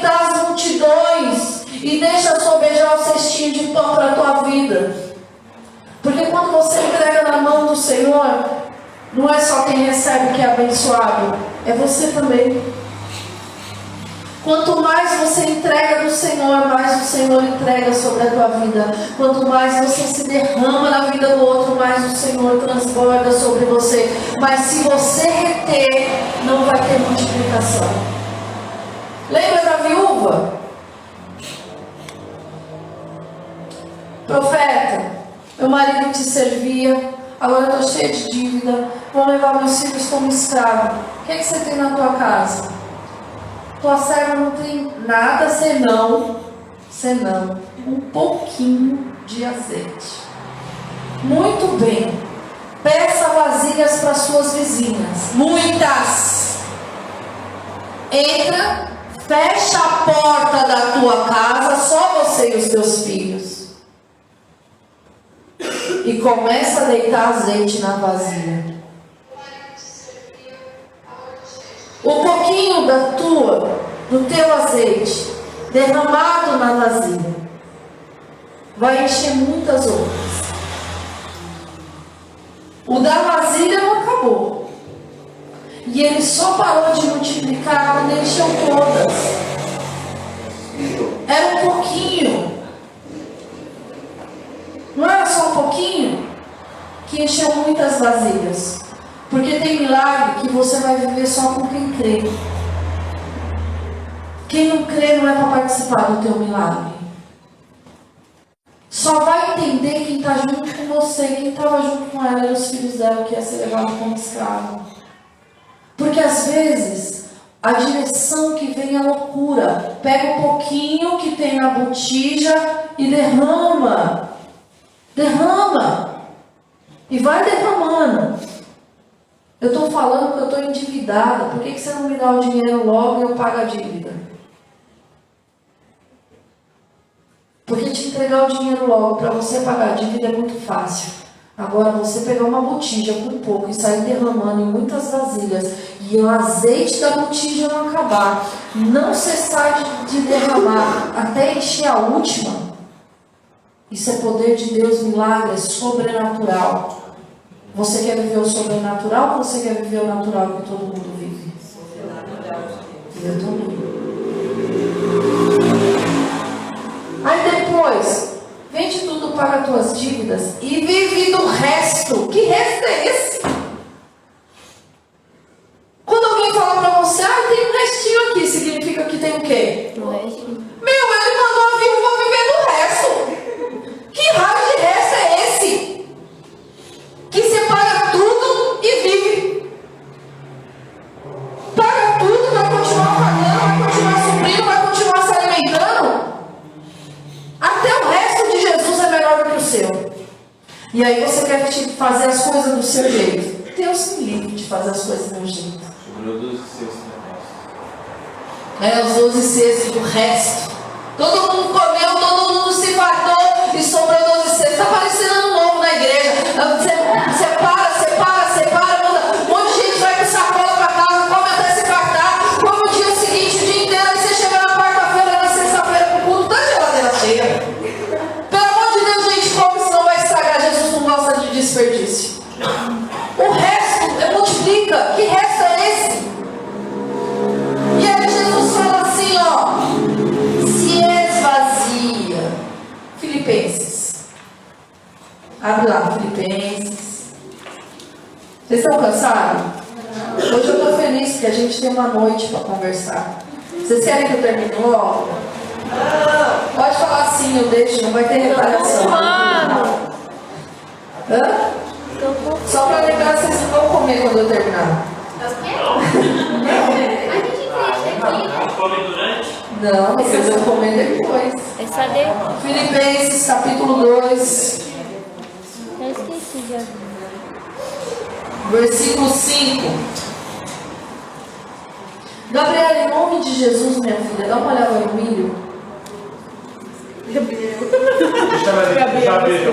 Speaker 1: alimentar as multidões e deixa sobejar o cestinho de pão para a tua vida. Porque quando você entrega na mão do Senhor, não é só quem recebe que é abençoado, é você também. Quanto mais você entrega do Senhor, mais o Senhor entrega sobre a tua vida. Quanto mais você se derrama na vida do outro, mais o Senhor transborda sobre você. Mas se você reter, não vai ter multiplicação. Lembra da viúva? Profeta, meu marido te servia, agora eu estou cheia de dívida, vou levar meus filhos como escravo. O que, é que você tem na tua casa? Tua serva não tem nada senão, senão um pouquinho de azeite. Muito bem. Peça vasilhas para suas vizinhas. Muitas. Entra, fecha a porta da tua casa, só você e os teus filhos. E começa a deitar azeite na vasilha. O pouquinho da tua, do teu azeite, derramado na vasilha, vai encher muitas outras. O da vasilha não. E ele só parou de multiplicar quando encheu todas. Era um pouquinho. Não era só um pouquinho que encheu muitas vasilhas. Porque tem milagre que você vai viver só com quem crê. Quem não crê não é para participar do teu milagre. Só vai entender quem está junto com você. Quem estava junto com ela eram os filhos dela que ia ser levado como escravo. Porque às vezes a direção que vem é loucura. Pega um pouquinho que tem na botija e derrama. Derrama. E vai derramando. Eu estou falando que eu estou endividada. Por que, que você não me dá o dinheiro logo e eu pago a dívida? Porque te entregar o dinheiro logo para você pagar a dívida é muito fácil. Agora, você pegar uma botija com pouco e sair derramando em muitas vasilhas e o azeite da botija não acabar, não cessar de, de derramar até encher a última, isso é poder de Deus, milagre, é sobrenatural. Você quer viver o sobrenatural ou você quer viver o natural que todo mundo vive? Eu também. Aí depois, vende tudo, paga tuas dívidas e vive do resto. Que resto é esse? Quando alguém fala pra você, ah, tem um restinho aqui, significa que tem o quê?
Speaker 4: É assim.
Speaker 1: Meu, ele mandou a viúva viver do resto. Que raio E aí você quer te fazer as coisas do seu jeito. Deus me livre de fazer as coisas do meu jeito.
Speaker 3: Sobrou 12 cestos na
Speaker 1: É, os 12 cestos do resto. Todo mundo comeu, todo mundo se fartou e sobrou Abre lá, Filipenses. Vocês estão cansados? Hoje eu estou feliz que a gente tem uma noite para conversar. Vocês querem que eu termine logo? Pode falar assim, eu deixo, não vai ter retaliação.
Speaker 4: Mano,
Speaker 1: Hã? Só para terminar, vocês não vão comer quando eu terminar.
Speaker 4: Aqui.
Speaker 6: Come durante?
Speaker 1: Não, vocês vão comer depois.
Speaker 4: É só de...
Speaker 1: Filipenses capítulo 2,
Speaker 4: Eu esqueci de
Speaker 1: versículo 5. Gabriela, em nome de Jesus, minha filha, dá uma olhada no milho.
Speaker 3: Eu ver, já vejo, já vejo.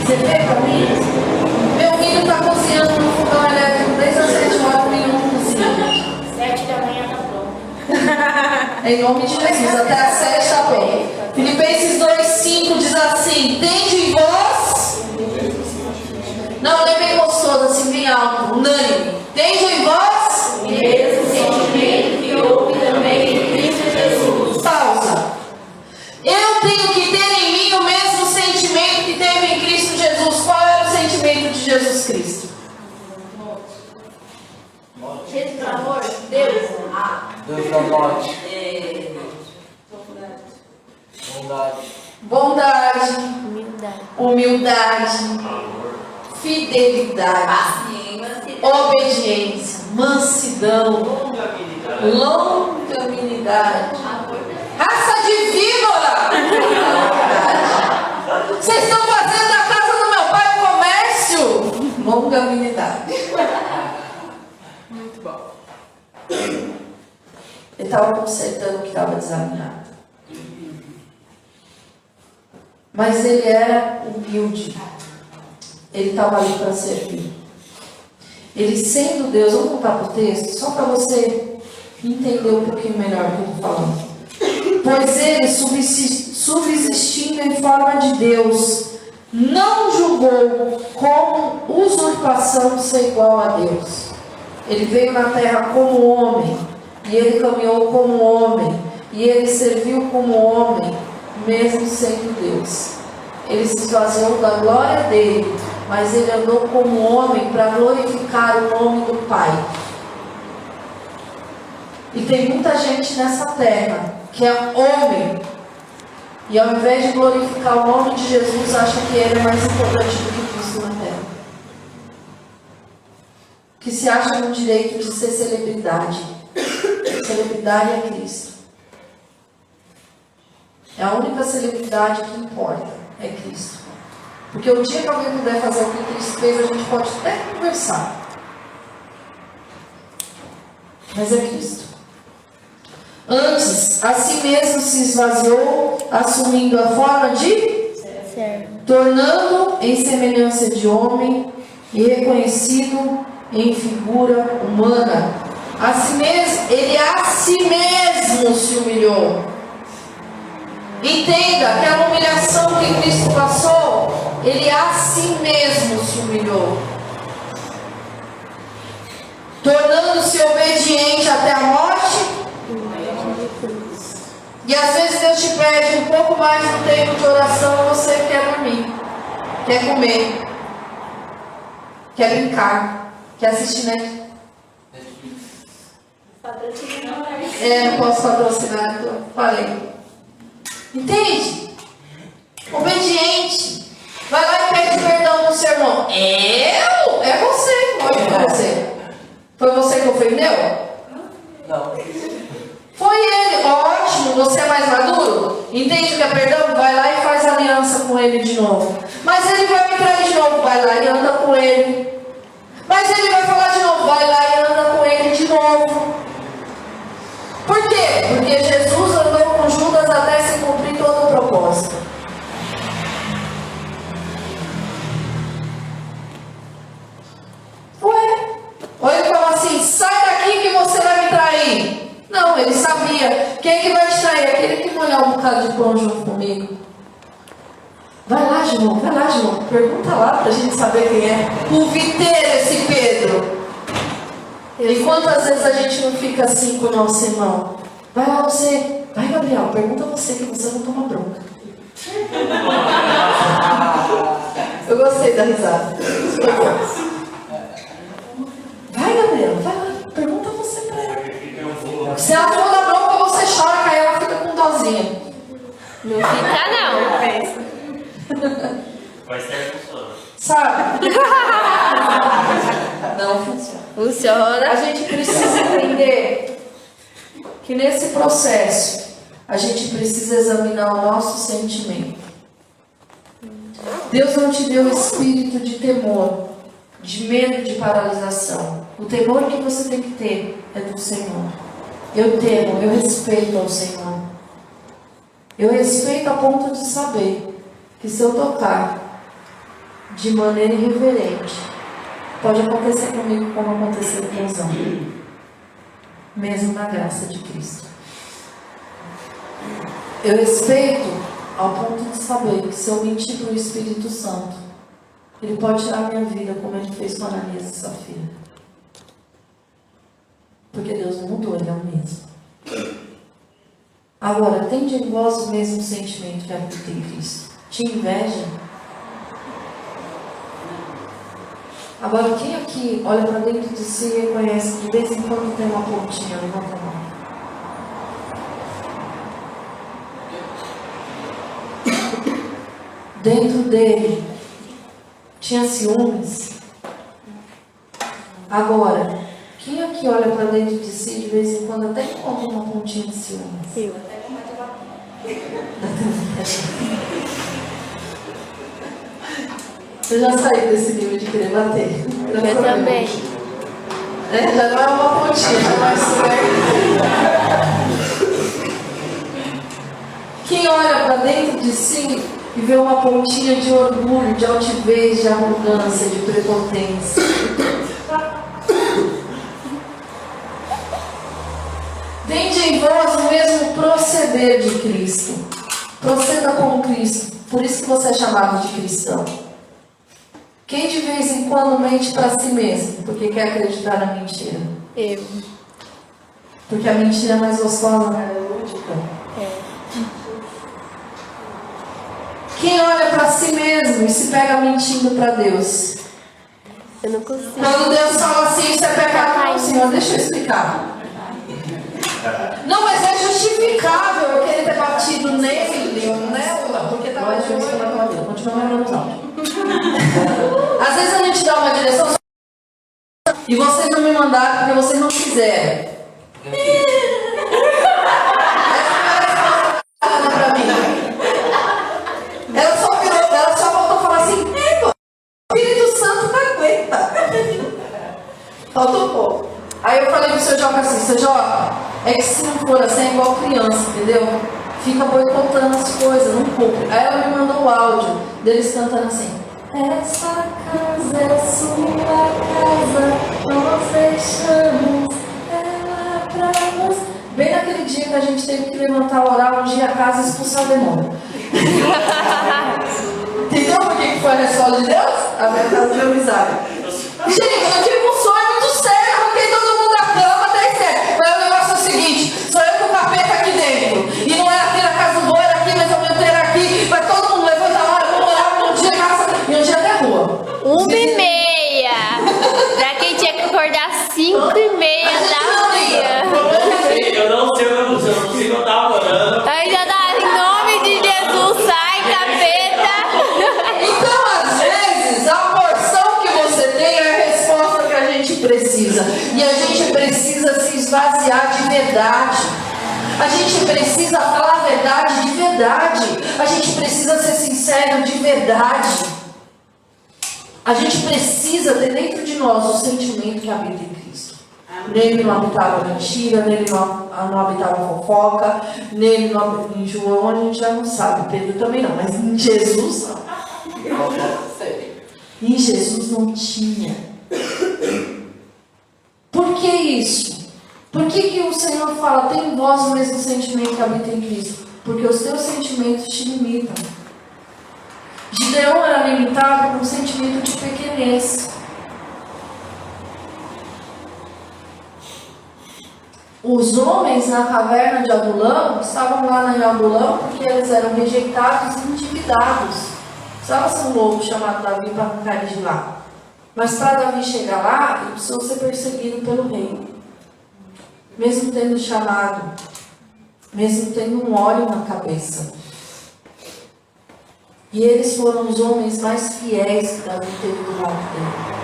Speaker 1: Você vê pra mim? Meu milho está cozinhando no fogão elétrico desde as 7 horas, o milho não cozinha.
Speaker 5: Sete da manhã tá pronto.
Speaker 1: Em nome de Jesus, até as 7 está bom. Filipenses 2,5 diz assim: Tende em vós. Não, não é bem gostoso, assim, bem alto, unânime. Tende em vós.
Speaker 5: Mesmo sentimento que houve também em Cristo Jesus.
Speaker 1: Pausa. Eu tenho que ter em mim o mesmo sentimento que teve em Cristo Jesus. Qual era o sentimento de Jesus Cristo?
Speaker 5: Jesus, pelo amor de Deus. Ah,
Speaker 7: Deus da morte,
Speaker 5: é.
Speaker 7: bondade,
Speaker 1: Bondade,
Speaker 4: Humildade.
Speaker 1: humildade, fidelidade.
Speaker 5: Paciência.
Speaker 1: obediência, mansidão,
Speaker 6: Longanimidade.
Speaker 1: longanimidade, raça de víbora. Vocês estão fazendo da casa do meu pai um comércio? Longanimidade. Muito bom. Ele estava consertando o que estava desalinhado. Mas ele era humilde. Ele estava ali para servir. Ele sendo Deus, vamos voltar para o texto, só para você entender um pouquinho melhor o que eu estou falando. Pois ele, subsist- subsistindo em forma de Deus, não julgou como usurpação ser igual a Deus. Ele veio na terra como homem, e ele caminhou como homem, e ele serviu como homem, mesmo sendo Deus. Ele se esvaziou da glória dele, mas ele andou como homem para glorificar o nome do Pai. E tem muita gente nessa terra que é homem, e ao invés de glorificar o nome de Jesus, acha que ele é mais importante do que Cristo na terra. Que se acha no direito de ser celebridade. Celebridade é Cristo. É a única celebridade que importa, é Cristo. Porque o dia que alguém puder fazer o que Cristo fez, a gente pode até conversar. Mas é Cristo. Antes, a si mesmo se esvaziou, assumindo a forma de
Speaker 4: Servo.
Speaker 1: tornando em semelhança de homem e reconhecido em figura humana. A si mesmo, ele a si mesmo se humilhou. Entenda aquela humilhação que Cristo passou, ele a si mesmo se humilhou. Tornando-se obediente até a morte e às vezes Deus te pede um pouco mais de tempo de oração, você quer dormir, quer comer, quer brincar, quer assistir Netflix. É, não posso patrocinar, então falei. Entende? Obediente. Vai lá e pede perdão pro seu irmão. Eu? É você, foi você. Foi você que ofendeu?
Speaker 7: não,
Speaker 1: Foi ele, ótimo, você é mais maduro? Entende o que é perdão? Vai lá e faz aliança com ele de novo. Mas ele vai me trair de novo, vai lá e anda com ele. Mas ele vai falar de novo, vai lá e anda com ele de novo. Por quê? Porque Jesus andou com Judas até se cumprir todo o propósito. Ué? Ou ele falou assim, sai daqui que você vai me trair. Não, ele sabia. Quem é que vai te trair? Aquele que molhar um bocado de pão junto comigo. Vai lá, João, vai lá, João. Pergunta lá pra gente saber quem é. O viteiro, esse Pedro. E quantas vezes a assim com o nosso irmão? Vai lá você. Vai, Gabriel, pergunta você que você não toma bronca. Eu gostei da risada. Vai, Gabriel, vai lá. Pergunta você pra ela. Se ela for dar bronca, você chora, aí ela fica com dozinha.
Speaker 4: Não fica, não.
Speaker 6: Vai ser.
Speaker 1: Sabe? Não funciona. A
Speaker 4: Funciona.
Speaker 1: gente precisa entender que nesse processo a gente precisa examinar o nosso sentimento. Deus não te deu espírito de temor, de medo, de paralisação. O temor que você tem que ter é do Senhor. Eu temo, eu respeito ao Senhor. Eu respeito a ponto de saber que se eu tocar de maneira irreverente, pode acontecer comigo como aconteceu com Zão. Mesmo na graça de Cristo. Eu respeito ao ponto de saber que se eu mentir para o Espírito Santo, ele pode tirar a minha vida como ele fez com Ananias e Safira. Porque Deus não mudou, ele é o mesmo. Agora, tende em vós o mesmo sentimento que habita em Cristo. Te inveja? Agora, quem aqui olha para dentro de si e reconhece que de vez em quando tem uma pontinha, levanta a mão. Dentro dele tinha ciúmes. Agora, quem aqui olha para dentro de si de vez em quando até encontra uma pontinha de ciúmes?
Speaker 4: Eu.
Speaker 1: Eu já saí desse nível de querer bater.
Speaker 4: Eu também.
Speaker 1: É, já não é uma pontinha, já vai Quem olha para dentro de si e vê uma pontinha de orgulho, de altivez, de arrogância, de prepotência. Tende em vós o mesmo proceder de Cristo. Proceda como Cristo. Por isso que você é chamado de cristão. Quem de vez em quando mente para si mesmo, porque quer acreditar na mentira?
Speaker 4: Eu.
Speaker 1: Porque a mentira é mais gostosa, né? É lúdica.
Speaker 4: É.
Speaker 1: Quem olha para si mesmo e se pega mentindo para Deus?
Speaker 4: Eu não consigo.
Speaker 1: Quando Deus fala assim, isso é pecado, não, Senhor, deixa eu explicar. Não, mas é justificável querer ter batido nele, nela, porque estava de olho. Continua lembrando os. Às vezes a gente dá uma direção e vocês não me mandaram porque vocês não quiseram. Mim. Ela só virou, ela só voltou a falar assim, "É, o Espírito Santo não aguenta. Faltou pouco. Aí eu falei pro seu Joca assim, seu Joca, é que se não for assim é igual criança, entendeu? Fica boicotando as coisas, não cumpre. Aí ela me mandou o áudio deles cantando assim. Essa casa é sua casa, nós deixamos ela pra nós. Bem naquele dia que a gente teve que levantar, orar, um dia a casa e expulsar o demônio. Entendeu por que foi a resposta de Deus? A minha casa deu risada. Gente, eu tive
Speaker 4: cinco e meia da manhã.
Speaker 7: Eu não sei o que aconteceu, eu não sei que eu tava orando.
Speaker 4: Ainda dá em nome de Jesus, sai, capeta.
Speaker 1: Então, às vezes, a porção que você tem é a resposta que a gente precisa. E a gente precisa se esvaziar de verdade. A gente precisa falar a verdade de verdade. A gente precisa ser sincero de verdade. A gente precisa ter dentro de nós o sentimento que em Cristo. Nele não habitava mentira, nele não, não habitava fofoca, nele não. Em João a gente já não sabe, Pedro também não, mas em Jesus não. Em Jesus não tinha. Por que isso? Por que, que o Senhor fala, tem em vós o mesmo sentimento que habita em Cristo? Porque os teus sentimentos te limitam. Gideão era limitado por um sentimento de pequenez. Os homens na caverna de Adulão estavam lá na Adulão porque eles eram rejeitados e endividados. Precisava ser um louco chamado Davi para eles de lá. Mas para Davi chegar lá, ele precisou ser perseguido pelo rei. Mesmo tendo chamado, mesmo tendo um óleo na cabeça. E eles foram os homens mais fiéis que Davi teve do lado dele.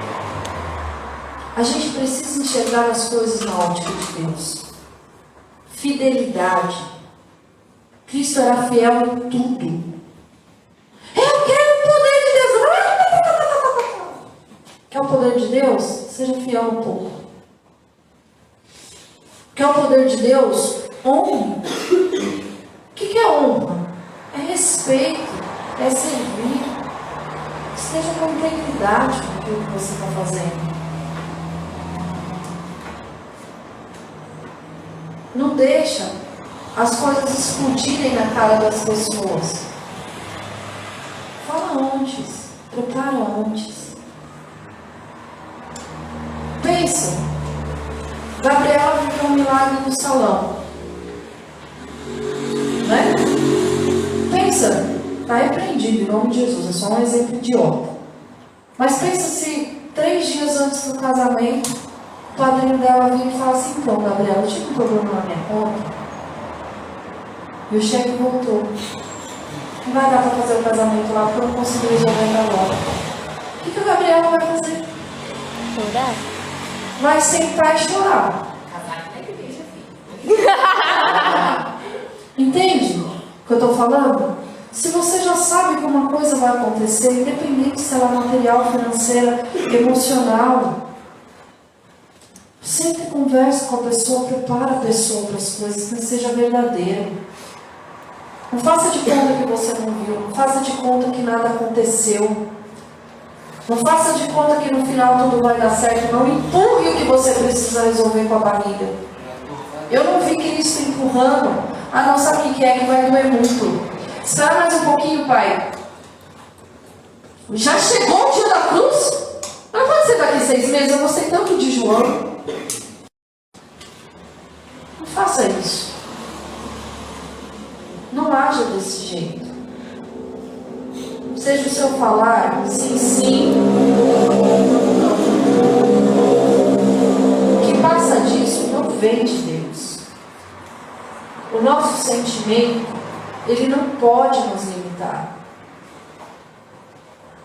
Speaker 1: A gente precisa enxergar as coisas na ótica de Deus. Fidelidade. Cristo era fiel em tudo. Eu quero o poder de Deus. Quer o poder de Deus? Seja fiel um pouco. Quer o poder de Deus? Honre. O que é honra? É respeito, é servir. Esteja com integridade com aquilo que você está fazendo. Não deixa as coisas explodirem na cara das pessoas. Fala antes, prepara antes. Pensa. Gabriela viveu um milagre no salão. Né? Pensa, está repreendido em nome de Jesus, é só um exemplo idiota. Mas pensa se três dias antes do casamento, padrinho dela vem e fala assim, então, Gabriela, eu tive um problema na minha conta. E o cheque voltou. Não vai dar para fazer o casamento lá porque eu não consegui resolver agora. O que, que o Gabriela vai fazer?
Speaker 4: Chorar?
Speaker 1: Vai sentar e chorar. Entende o que eu estou falando? Se você já sabe que uma coisa vai acontecer, independente se ela é material, financeira, emocional, sempre converse com a pessoa, prepara a pessoa para as coisas, mas seja verdadeiro. Não faça de conta que você não viu, não faça de conta que nada aconteceu. Não faça de conta que no final tudo vai dar certo. Não empurre o que você precisa resolver com a barriga. Eu não vi Cristo empurrando. Ah, não sabe o que é que vai doer muito. Espera mais um pouquinho, pai. Já chegou o dia da cruz? Mas pode ser daqui seis meses? Eu gostei tanto de João. Faça isso. Não haja desse jeito. Seja o seu falar, sim, sim. O que passa disso não vem de Deus. O nosso sentimento, ele não pode nos limitar.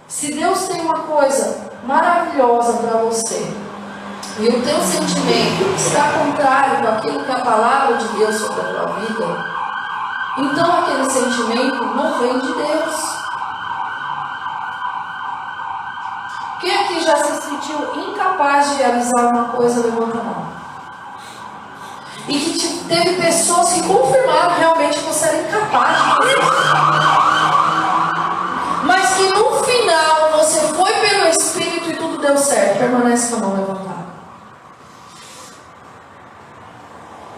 Speaker 1: Se Deus tem uma coisa maravilhosa para você, e o teu sentimento está contrário com aquilo que a palavra de Deus sobre a tua vida, então aquele sentimento não vem de Deus. Quem aqui já se sentiu incapaz de realizar uma coisa, levanta a mão. E que te, teve pessoas que confirmaram realmente que você era incapaz de fazer. Mas que no final você foi pelo Espírito e tudo deu certo. Permanece com a mão levantada.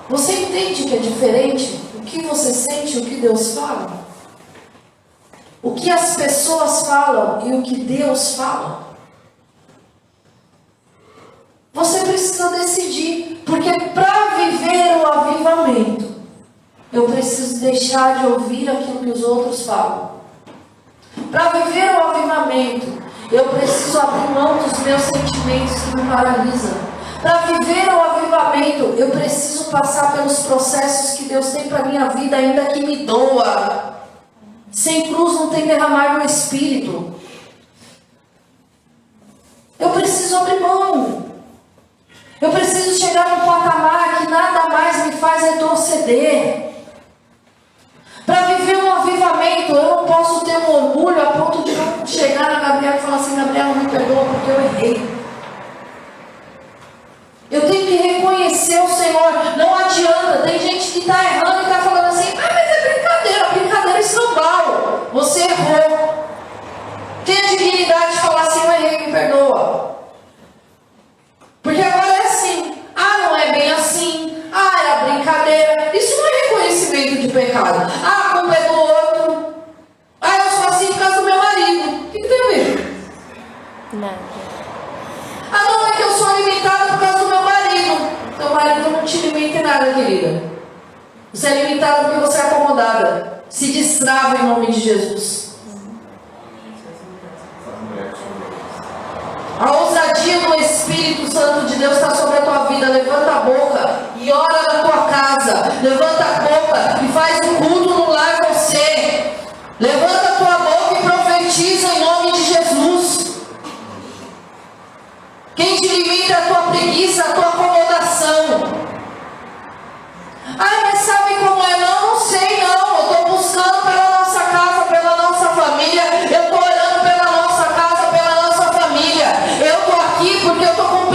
Speaker 1: Você entende que é diferente o que você sente e o que Deus fala? O que as pessoas falam e o que Deus fala? Você precisa decidir, porque para viver o avivamento, eu preciso deixar de ouvir aquilo que os outros falam. Para viver o avivamento, eu preciso abrir mão dos meus sentimentos que me paralisam. Para viver o avivamento, eu preciso passar pelos processos que Deus tem para minha vida, ainda que me doa. Sem cruz não tem derramar no Espírito. Eu preciso abrir mão. Eu preciso chegar num patamar que nada mais me faz retroceder. Para viver um avivamento, eu não posso ter um orgulho a ponto de chegar na Gabriela e falar assim: Gabriela, me perdoa porque eu errei. Eu tenho que reconhecer o Senhor. Não adianta. Tem gente que está errando e está falando assim: ah, mas é brincadeira. Brincadeira escambau. Você errou. Tem a dignidade de falar assim: eu errei, me perdoa. Porque agora é assim: ah, não é bem assim. Ah, era brincadeira. Isso não é reconhecimento de pecado. Ah, a culpa é do outro. Ah, eu sou assim por causa do meu marido. O que, que tem a ver?
Speaker 4: Nada.
Speaker 1: Ah, não, é que eu sou limitada por causa do. Então, Teu marido não te limita em nada, querida. Você é limitado porque você é acomodada. Se destrava em nome de Jesus. A ousadia do Espírito Santo de Deus está sobre a tua vida. Levanta a boca e ora na tua casa. Levanta a boca e faz um culto no lar você. Levanta a tua boca e profetiza em nome de Jesus. Quem te limita é a tua preguiça, a tua acomodação Arão. Ah, mas sabe como é? Não, não sei não. Eu estou buscando pela nossa casa, pela nossa família. Eu estou orando pela nossa casa, pela nossa família. Eu estou aqui porque eu estou com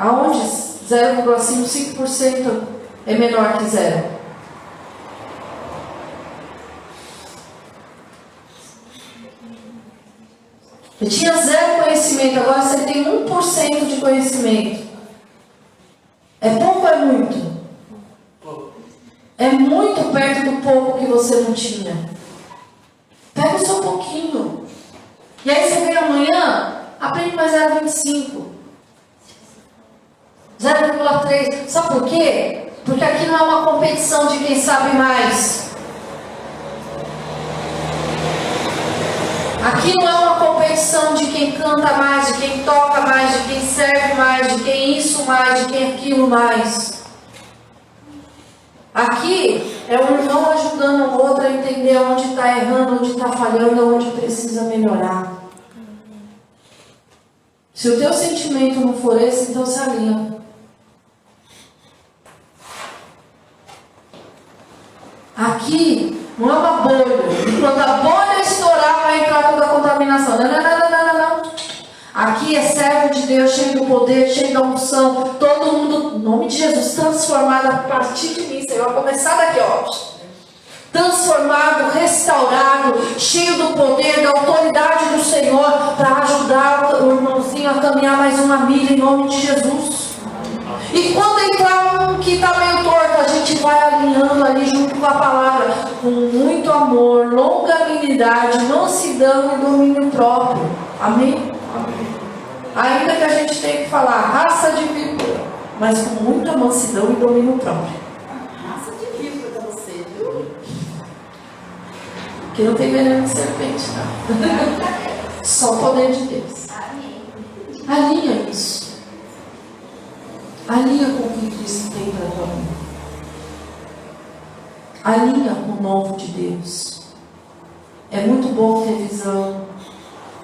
Speaker 1: Aonde 0,55% é menor que zero? Eu tinha zero conhecimento, agora você tem 1% de conhecimento. É pouco ou é muito? É muito perto do pouco que você não tinha. mais. Aqui é um irmão ajudando o outro a entender onde está errando, onde está falhando, onde precisa melhorar. Se o teu sentimento não for esse, então se alinha. Aqui não é uma bolha. E quando a bolha estourar, vai entrar toda a contaminação. Não, não, não, não, não, não. Aqui é servo de Deus, cheio do poder, cheio da unção. Todo mundo nome de Jesus, transformado a partir de mim, Senhor. A começar daqui, ó transformado, restaurado, cheio do poder, da autoridade do Senhor, para ajudar o irmãozinho a caminhar mais uma milha em nome de Jesus. E quando entrar um que está meio torto, a gente vai alinhando ali junto com a palavra, com muito amor, longanimidade, mansidão e domínio próprio. Amém? Amém? Ainda que a gente tenha que falar raça de víbora mas com muita mansidão e domínio próprio.
Speaker 5: Raça de víbora pra você, viu?
Speaker 1: Que não tem veneno de serpente, não. Só o poder de Deus. Alinha isso. Alinha com o que Cristo tem para a tua vida. Alinha com o novo de Deus. É muito bom ter visão.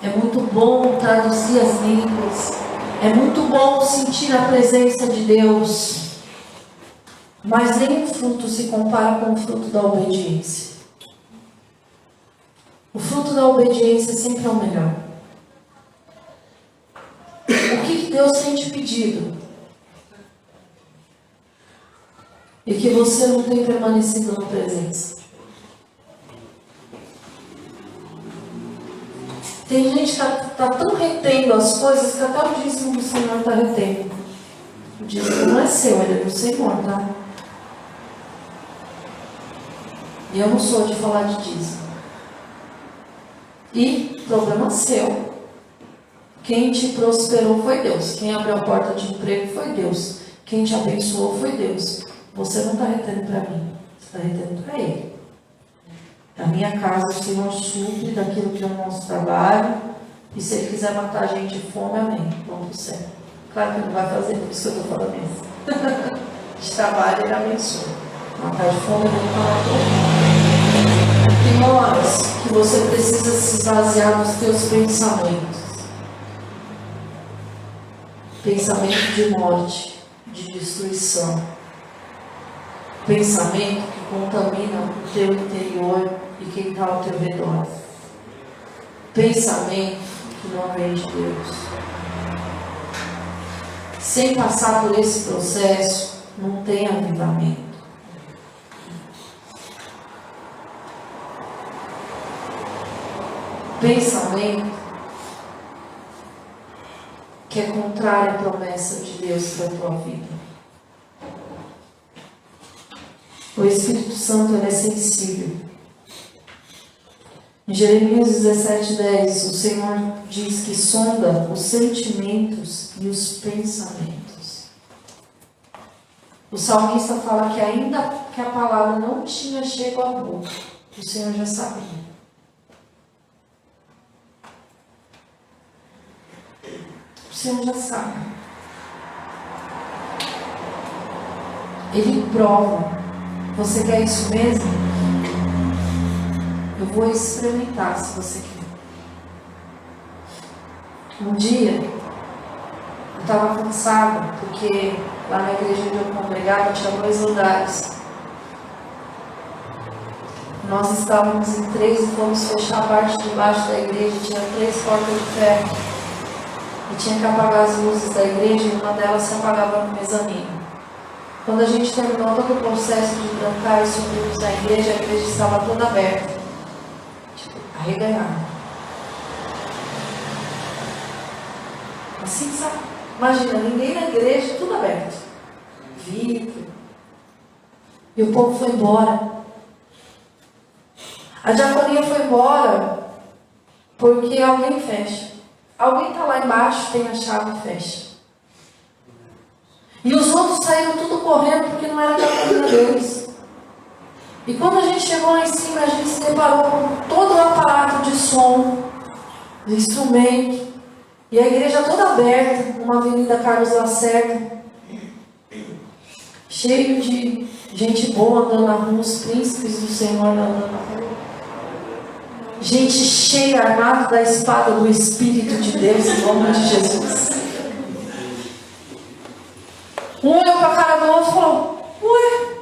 Speaker 1: É muito bom traduzir as línguas. É muito bom sentir a presença de Deus. Mas nenhum fruto se compara com o fruto da obediência. O fruto da obediência sempre é o melhor. O que Deus tem te pedido? E que você não tem permanecido na presença. Tem gente que está tá tão retendo as coisas que até o dízimo do Senhor está retendo. O dízimo não é seu, ele é do Senhor, tá? E eu não sou de falar de dízimo. E problema seu. Quem te prosperou foi Deus. Quem abriu a porta de emprego foi Deus. Quem te abençoou foi Deus. Você não está retendo para mim. Você está retendo para Ele. Na minha casa, o Senhor supre daquilo que é o nosso trabalho. E se Ele quiser matar a gente de fome, amém. Vamos pro céu. Claro que não vai fazer, por isso que eu estou falando isso. de trabalho, Ele abençoa. Matar de fome, Ele matou. Tem horas que você precisa se basear nos teus pensamentos. Pensamento de morte, de destruição. Pensamento que contamina o teu interior e quem está ao teu redor. Pensamento que não vem de Deus. Sem passar por esse processo, não tem avivamento. Pensamento que é contrário à promessa de Deus para a tua vida. O Espírito Santo é sensível. Em Jeremias 17, 10, o Senhor diz que sonda os sentimentos e os pensamentos. O salmista fala que ainda que a palavra não tinha chego à boca, o Senhor já sabia. O Senhor já sabe. Ele prova. Você quer isso mesmo? Eu vou experimentar se você quer. Um dia, eu estava cansada, porque lá na igreja onde eu congregava tinha dois lugares. Nós estávamos em três e fomos fechar a parte de baixo da igreja, tinha três portas de ferro. E tinha que apagar as luzes da igreja e uma delas se apagava no mezanino. Quando a gente terminou todo o processo de trancar e subirmos na igreja, a igreja estava toda aberta. Arreganhada. Assim, sabe? Imagina, ninguém na igreja, tudo aberto. Vidro. E o povo foi embora. A diaconia foi embora porque alguém fecha. Alguém está lá embaixo, tem a chave e fecha. E os outros saíram tudo correndo porque não era família deles. E quando a gente chegou lá em cima, a gente se deparou com todo o aparato de som, de instrumento, e a igreja toda aberta, numa avenida Carlos Lacerda, cheio de gente boa andando na rua, os príncipes do Senhor andando na rua. Gente cheia, armada da espada do Espírito de Deus, em nome de Jesus. Um olhou para a cara do outro e falou: Ué,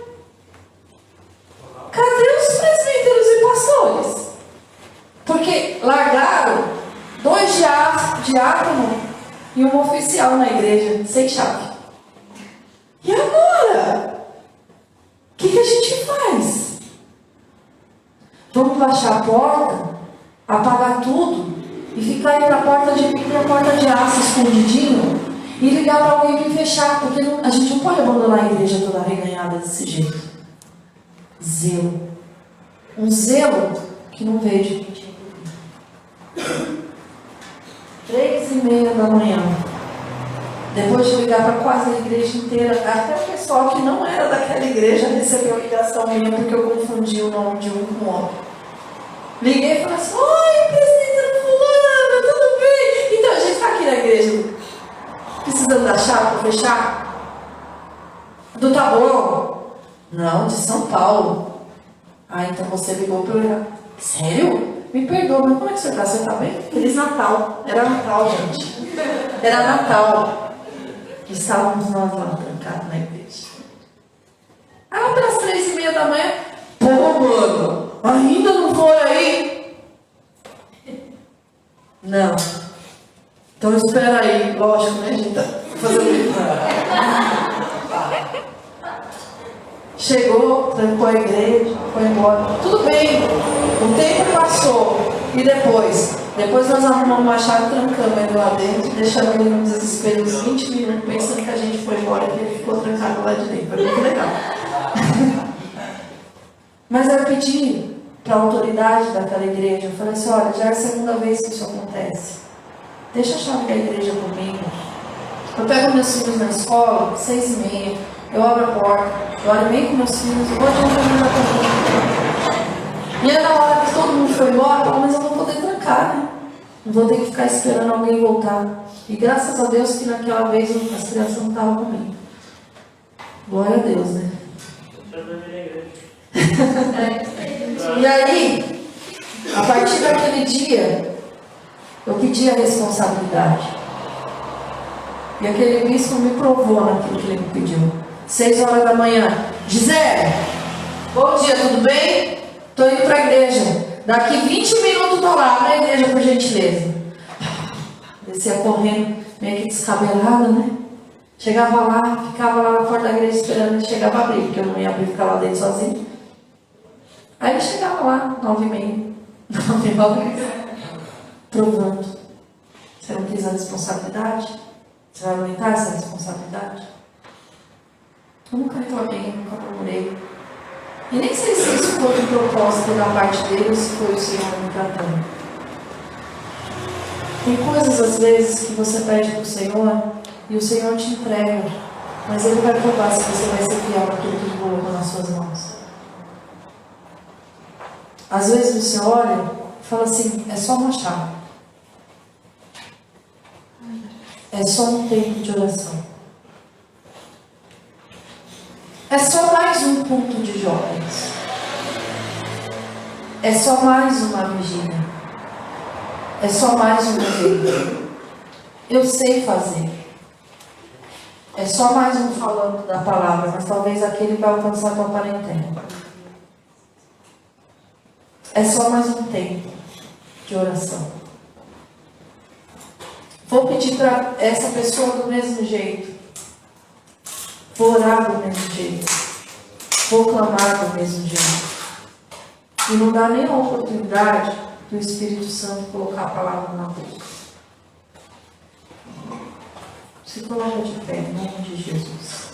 Speaker 1: cadê os presbíteros e pastores? Porque largaram dois diáconos e um oficial na igreja, sem chave. E agora? O que, que a gente faz? Vamos baixar a porta, apagar tudo e ficar aí para a porta de vidro e a porta de aço escondidinho e ligar para alguém para fechar, porque não, a gente não pode abandonar a igreja toda reganhada desse jeito. Zelo. Um zelo que não de mim. Três e meia da manhã. Depois de ligar para quase a igreja inteira, até o pessoal que não era daquela igreja recebeu ligação minha porque eu confundi o nome de um com o outro. Liguei e falei assim: Oi, presidente Fulano, tudo bem? Então a gente está aqui na igreja precisando da chave para fechar? Do Taboão? Não, de São Paulo. Ah, então você ligou para eu. Sério? Me perdoa, mas como é que você está? Você está bem? Feliz Natal. Era Natal, gente. Era Natal. Estávamos nós lá trancados na igreja. Ah, pelas três e meia da manhã. Pô, mano, ainda não foram aí? Não. Então espera aí, lógico, né? Gente tá fazendo Chegou, trancou a igreja, foi embora. Tudo bem, o tempo passou. E depois? Depois nós arrumamos uma chave, trancamos ele lá dentro, deixamos ele no desespero uns 20 minutos, pensando que a gente foi embora e ele ficou trancado lá de dentro. Foi muito legal. Mas eu pedi para a autoridade daquela igreja, eu falei assim, olha, já é a segunda vez que isso acontece. Deixa a chave da igreja comigo. Eu pego meus filhos na escola, seis e meia, eu abro a porta, eu olho bem com meus filhos, eu vou adiantando na. E é na hora que todo mundo foi embora, mas eu vou poder trancar, né? Não vou ter que ficar esperando alguém voltar. E graças a Deus que naquela vez as crianças não estavam comigo. Glória a Deus, né? e aí, a partir daquele dia, eu pedi a responsabilidade. E aquele bispo me provou naquilo que ele me pediu. Seis horas da manhã. Gisele, bom dia, tudo bem? Estou indo para a igreja. Daqui 20 minutos estou lá na igreja, por gentileza. Descia correndo, meio que descabelada, né? Chegava lá, ficava lá na porta da igreja esperando ele chegava a abrir, porque eu não ia abrir ficar lá dentro sozinho. Aí ele chegava lá, nove e meia, nove e nove, provando. Você não quis a responsabilidade? Você vai aumentar essa responsabilidade? Nunca reclamei, nunca procurei. E nem sei se isso foi um propósito da parte dele ou se foi o Senhor me tratando. Tem coisas às vezes que você pede para o Senhor e o Senhor te entrega, mas Ele vai provar se você vai ser fiel que Ele colocou nas suas mãos. Às vezes você olha e fala assim: é só uma chave. É só um tempo de oração. É só mais um culto de jovens. É só mais uma vigília. É só mais um evento. Eu sei fazer. É só mais um falando da palavra, mas talvez aquele vai alcançar a tua parentela. É só mais um tempo de oração. Vou pedir para essa pessoa do mesmo jeito. Vou orar do mesmo jeito. Vou clamar do mesmo jeito. E não dá nem a oportunidade do Espírito Santo colocar a palavra na boca. Se coloca de pé em nome de Jesus.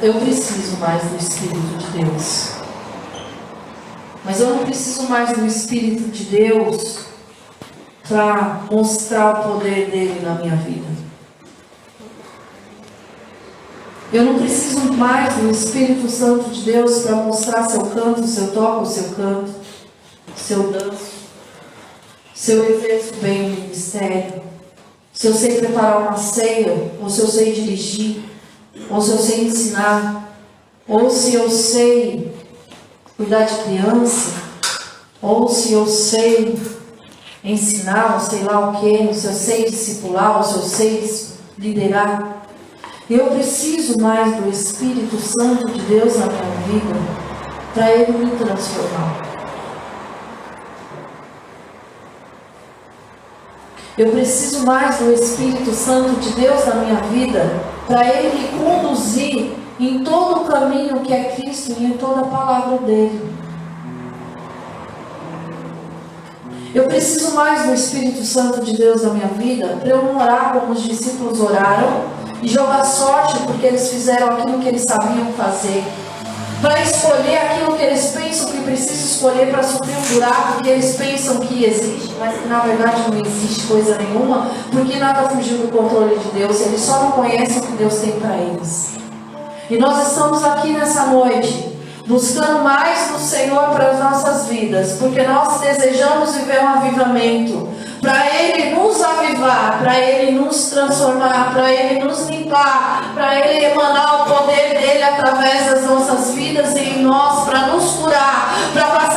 Speaker 1: Eu preciso mais do Espírito de Deus. Mas eu não preciso mais do Espírito de Deus para mostrar o poder dele na minha vida. Eu não preciso mais do Espírito Santo de Deus para mostrar se eu canto, se eu toco, se eu canto, se eu danço, se eu bem o ministério, se eu sei preparar uma ceia, ou se eu sei dirigir, ou se eu sei ensinar, ou se eu sei cuidar de criança, ou se eu sei ensinar, ou sei lá o que, se eu sei discipular, ou se eu sei liderar. Eu preciso mais do Espírito Santo de Deus na minha vida para ele me transformar. Eu preciso mais do Espírito Santo de Deus na minha vida para ele me conduzir em todo o caminho que é Cristo e em toda a palavra dele. Eu preciso mais do Espírito Santo de Deus na minha vida para eu não orar como os discípulos oraram e jogar sorte porque eles fizeram aquilo que eles sabiam fazer. Para escolher aquilo que eles pensam que precisa escolher para suprir um buraco que eles pensam que existe, mas que na verdade não existe coisa nenhuma, porque nada fugiu do controle de Deus, eles só não conhecem o que Deus tem para eles. E nós estamos aqui nessa noite buscando mais do Senhor para as nossas vidas, porque nós desejamos viver um avivamento, para Ele nos avivar, para Ele nos transformar, para Ele nos limpar, para Ele emanar o poder dele através das nossas vidas e em nós, para nos curar, para passar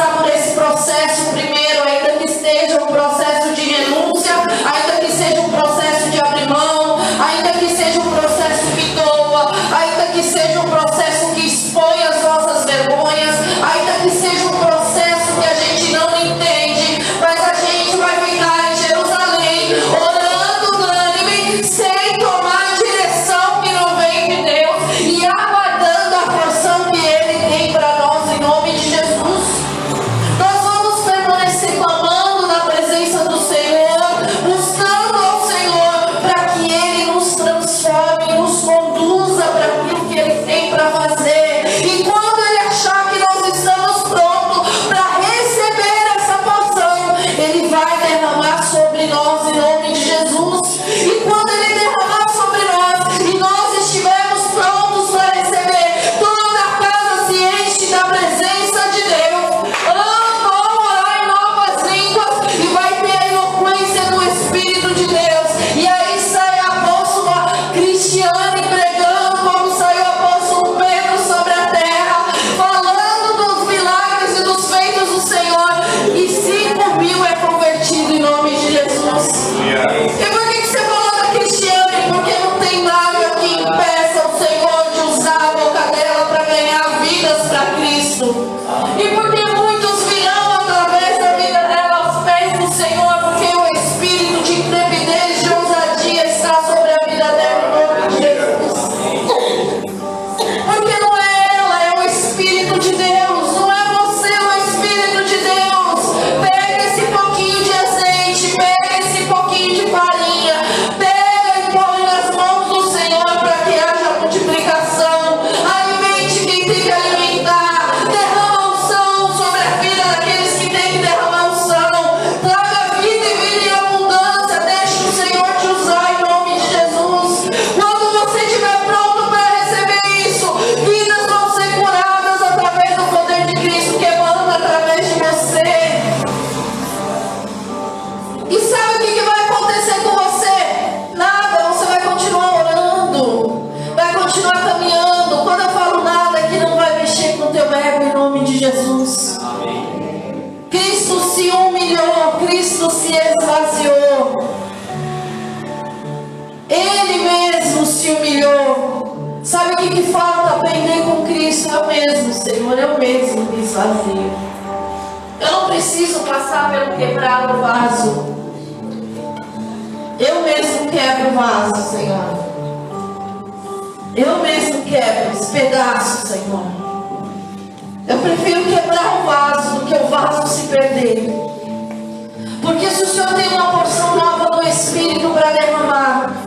Speaker 1: que falta aprender com Cristo é o mesmo, Senhor, é eu mesmo me esvazio. Eu não preciso passar pelo quebrado vaso. Eu mesmo quebro o vaso, Senhor. Eu mesmo quebro os pedaços, Senhor. Eu prefiro quebrar o vaso do que o vaso se perder. Porque se o Senhor tem uma porção nova do Espírito para derramar,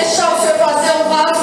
Speaker 1: deixar o Senhor fazer um vaso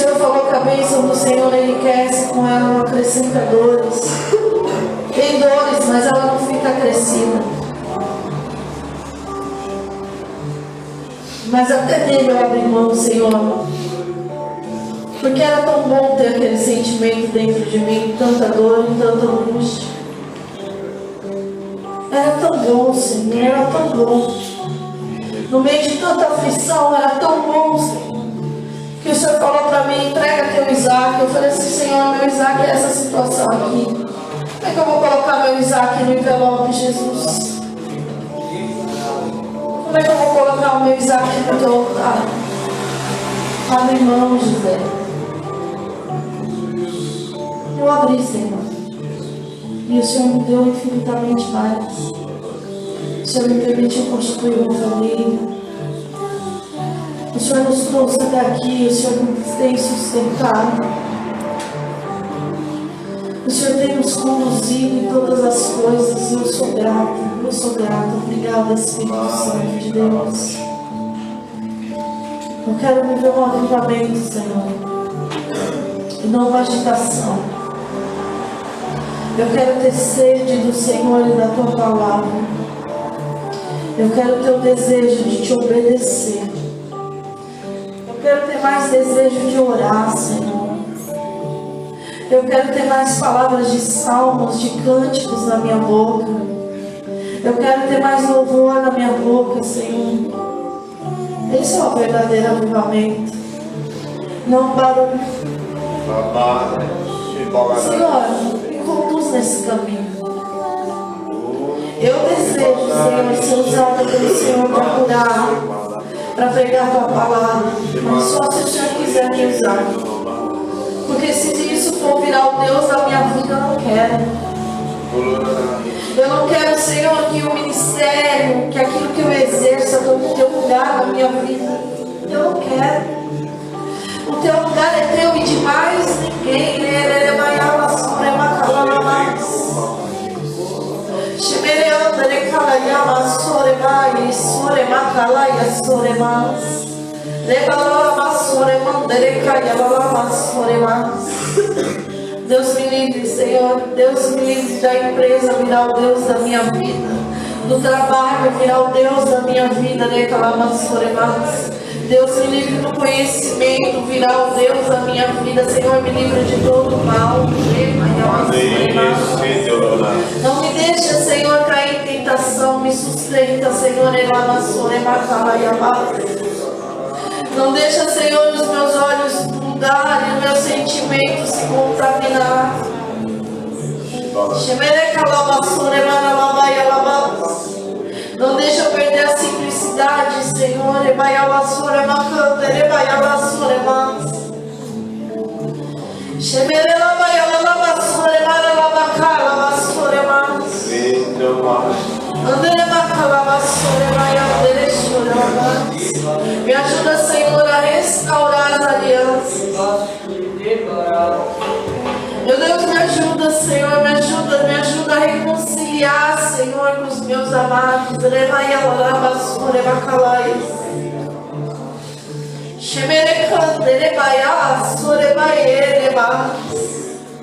Speaker 1: Senhor falou que a bênção do Senhor enriquece com ela, acrescenta dores. Tem dores, mas ela não fica crescida. Mas até dele eu abri mão, Senhor. Porque era tão bom ter aquele sentimento dentro de mim, tanta dor e tanta angústia. Era tão bom, Senhor, era tão bom. No meio de tanta aflição, era tão bom, Senhor. E o Senhor falou para mim, entrega teu Isaac. Eu falei assim, Senhor, meu Isaac é essa situação aqui. Como é que eu vou colocar meu Isaac no envelope, Jesus? Como é que eu vou colocar o meu Isaac no teu altar? Tá Abre mão, José. Eu abri, Senhor. E o Senhor me deu infinitamente mais. O Senhor me permitiu construir uma família o Senhor nos trouxe até aqui, o Senhor nos tem sustentado. O Senhor tem nos conduzido em todas as coisas. Eu sou grata, eu sou grata. Obrigada, Espírito Santo de Deus. Eu quero viver um avivamento, Senhor. E não uma agitação. Eu quero ter sede do Senhor e da tua palavra. Eu quero ter o desejo de te obedecer quero ter mais desejo de orar, Senhor. Eu quero ter mais palavras de salmos, de cânticos na minha boca. Eu quero ter mais louvor na minha boca, Senhor. Esse é o verdadeiro avivamento. Não barulho. Senhor, me conduz nesse caminho. Eu desejo, Senhor, ser usada pelo Senhor para curar para pregar a tua palavra. Mas só se o Senhor quiser me usar. Porque se isso for virar o Deus da minha vida, eu não quero. Eu não quero, Senhor, que o ministério, que aquilo que eu exerça tome o teu lugar na minha vida. Eu não quero. O teu lugar é teu e de mais ninguém. Ele é maior, Shimereandere kalayama soremai sore Deus me livre, Senhor. Deus me livre da empresa virar o Deus da minha vida. Do trabalho virar o Deus da minha vida. Recalama soremas. Deus me livre do conhecimento, virar o Deus da minha vida. Senhor, me livre de todo mal. Não me deixa, Senhor, cair em tentação. Me sustenta, Senhor. Não deixa, Senhor, os meus olhos mudarem, os meus sentimentos se contaminar. Não deixa eu perder a simplicidade, Senhor. Ebaiabassura, macanta, ebaiabassura, mas. Shemerela, baialabassura, ebaralabacala, bassura, mas. Andere macalabassura, ebaiabassura, mas. Me ajuda, Senhor, a restaurar as alianças. Meu Deus, me ajuda, Senhor, me ajuda, me ajuda a reconciliar, Senhor, com os meus amados. Levaialabassura, bacalais.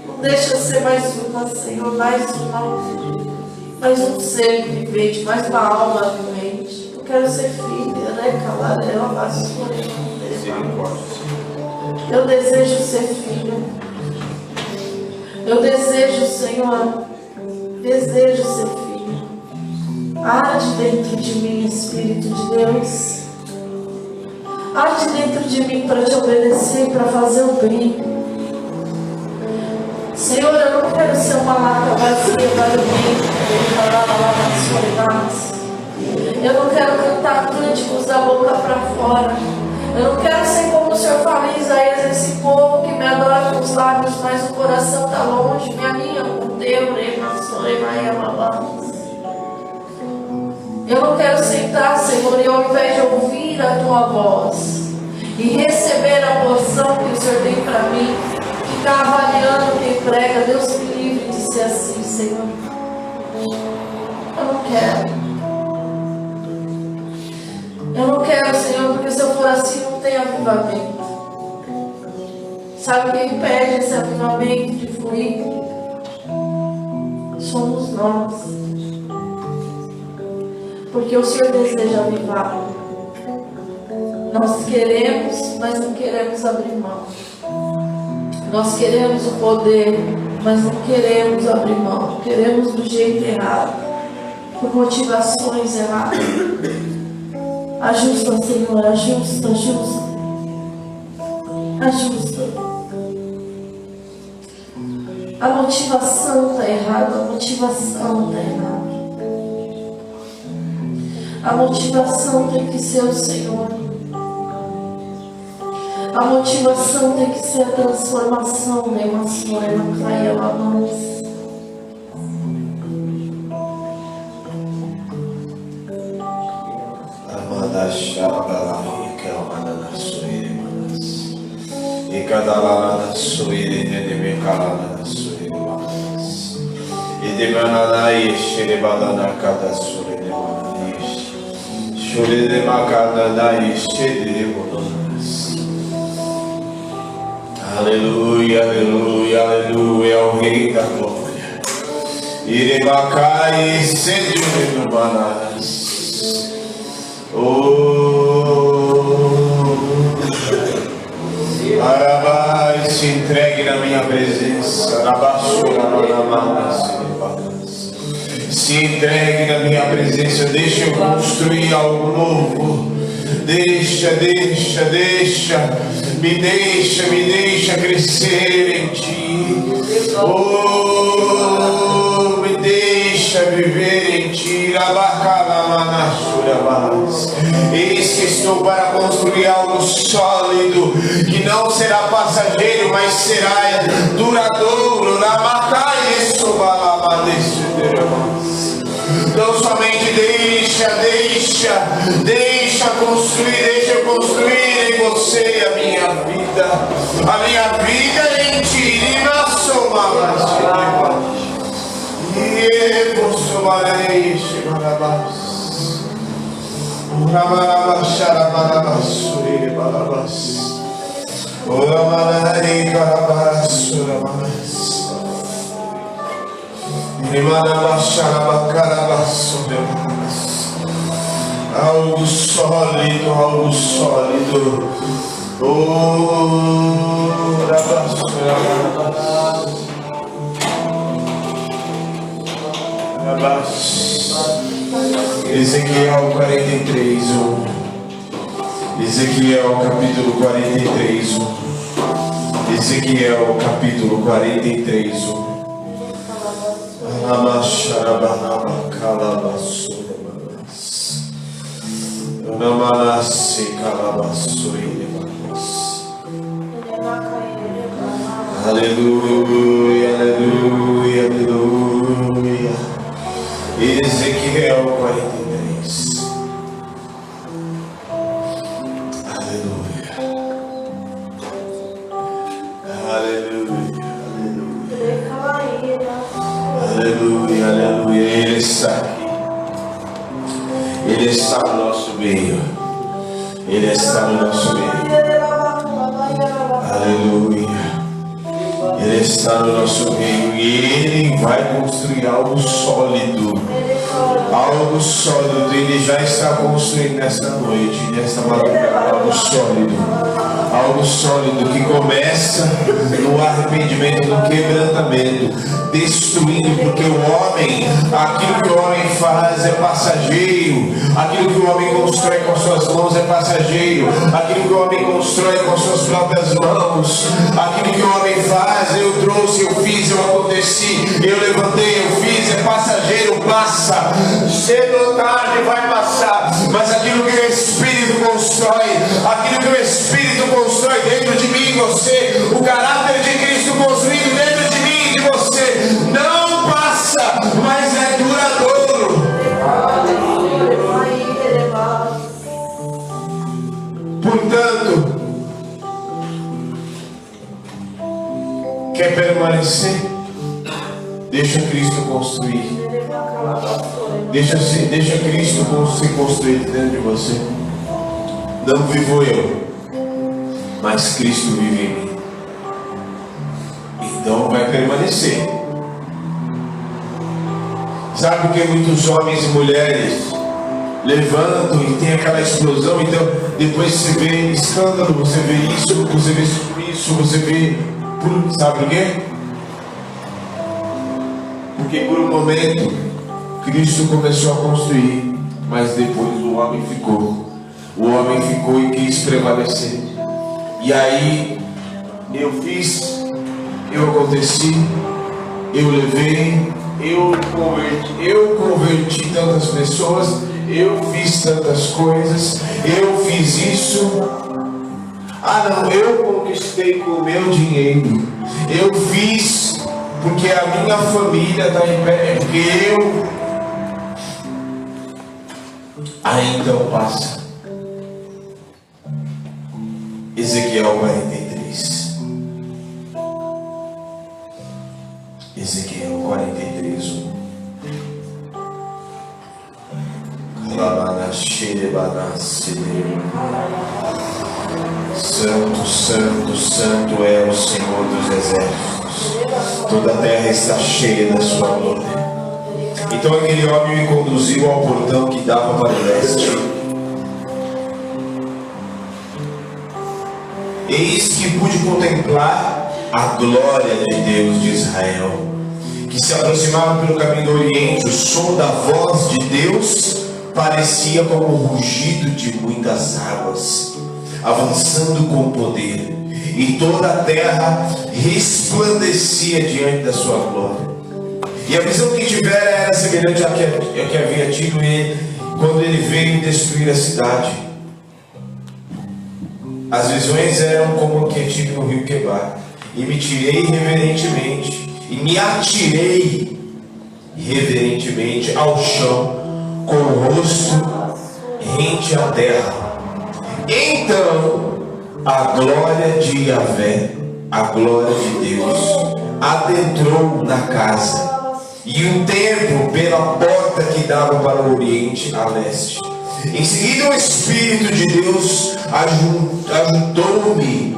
Speaker 1: Não deixa eu ser mais uma, Senhor, mais uma, mais um ser vivente, mais uma alma vivente. Eu quero ser filha, né? Calarela, vassoura, Eu desejo ser filha. Eu desejo, Senhor, desejo ser filha. Arde dentro de mim, Espírito de Deus. Arde dentro de mim para te obedecer, para fazer o bem. Senhor, eu não quero ser uma lata vazia para bem, Eu não quero cantar cânticos da boca para fora. Eu não quero ser como o Senhor fala em Isaías, os lábios, mas o coração está longe, me alinha com teu, Eu não quero sentar, Senhor, e ao invés de ouvir a tua voz e receber a porção que o Senhor tem para mim, ficar avaliando quem prega, Deus me livre de ser assim, Senhor. Eu não quero. Eu não quero, Senhor, porque se eu for assim não tem avivamento. Sabe quem impede esse avivamento de fluir? Somos nós. Porque o Senhor deseja avivar. Nós queremos, mas não queremos abrir mão. Nós queremos o poder, mas não queremos abrir mão. Queremos do jeito errado, por motivações erradas. Ajusta, Senhor, ajusta, ajusta. Ajusta. A motivação está errada, a motivação está errada. A motivação tem que ser o Senhor. A motivação tem que ser a transformação, né? Uma senhora, ela cai, ela não.
Speaker 6: Ikadalana suiri de kalana suiri manas. Idimanana ishiri balana kada suiri manas. Shuri de manas. Aleluia, aleluia, aleluia, o Rei da Glória. Iribakai sedi manas. Oh. Arabai se entregue na minha presença. Se entregue na minha presença. Deixa eu construir algo novo. Deixa, deixa, deixa. Me deixa, me deixa crescer em ti. Oh, me deixa viver em ti. Labacalamanachurabas. Eis que estou para construir algo sólido, que não será passageiro, mas será duradouro. Então somente deixa, deixa, deixa construir, deixa construir em você a minha vida, a minha vida em ti, e você marei, Shimarabas. Uramarabasharabarabasuriri Algo sólido, algo sólido. Oh, rabasurabas. Ezequiel 43, 1. Ezequiel capítulo 43, 1. Ezequiel capítulo 43, 1. Alamasharabanabakalabasurabanas. Namanase kalabasuribanas. Aleluia, aleluia, aleluia. Ezequiel 43. Aleluia. Aleluia, aleluia. Aleluia. Ele está aqui. Ele está no nosso meio. Ele está no nosso meio. Aleluia. Ele está no nosso meio e ele vai construir algo sólido. Algo sólido. Ele já está construindo nesta noite, nesta madrugada, algo sólido. Algo sólido que começa no arrependimento, no quebrantamento, destruindo, porque o homem, aquilo que o homem faz é passageiro, aquilo que o homem constrói com suas mãos é passageiro, aquilo que o homem constrói com suas próprias mãos, aquilo que o homem faz, eu trouxe, eu fiz, eu aconteci, eu levantei, eu fiz, é passageiro, passa, cedo ou tarde vai passar, mas aquilo que o Espírito constrói, aquilo que o Espírito você, o caráter de Cristo construído dentro de mim e de você, não passa, mas é duradouro. Portanto, quer permanecer? Deixa Cristo construir. Deixa, se, deixa Cristo ser construído dentro de você. Não vivo eu, mas Cristo vive em mim. Então vai permanecer. Sabe por que muitos homens e mulheres levantam e tem aquela explosão? Então, depois você vê escândalo, você vê isso, você vê isso, você vê. Sabe por quê? Porque por um momento Cristo começou a construir, mas depois o homem ficou. O homem ficou e quis prevalecer. E aí eu fiz, eu aconteci, eu levei, eu converti, eu converti tantas pessoas, eu fiz tantas coisas, eu fiz isso. Ah não, eu conquistei com o meu dinheiro. Eu fiz porque a minha família está em pé, é porque eu. Aí então passa. Ezequiel 43. Ezequiel 43, 1. Santo, santo, santo é o Senhor dos exércitos. Toda a terra está cheia da sua glória. Então aquele homem me conduziu ao portão que dava para o leste. Eis que pude contemplar a glória de Deus de Israel. que se aproximavam pelo caminho do Oriente, o som da voz de Deus parecia como o rugido de muitas águas, avançando com poder, e toda a terra resplandecia diante da sua glória. E a visão que tivera era semelhante à que, à que havia tido ele quando ele veio destruir a cidade. As visões eram como a que tive no rio Quebar. E me tirei reverentemente, e me atirei reverentemente ao chão, com o rosto rente à terra. Então, a glória de Yahvé, a glória de Deus, adentrou na casa e um tempo pela porta que dava para o oriente a leste. Em seguida, o Espírito de Deus ajudou-me,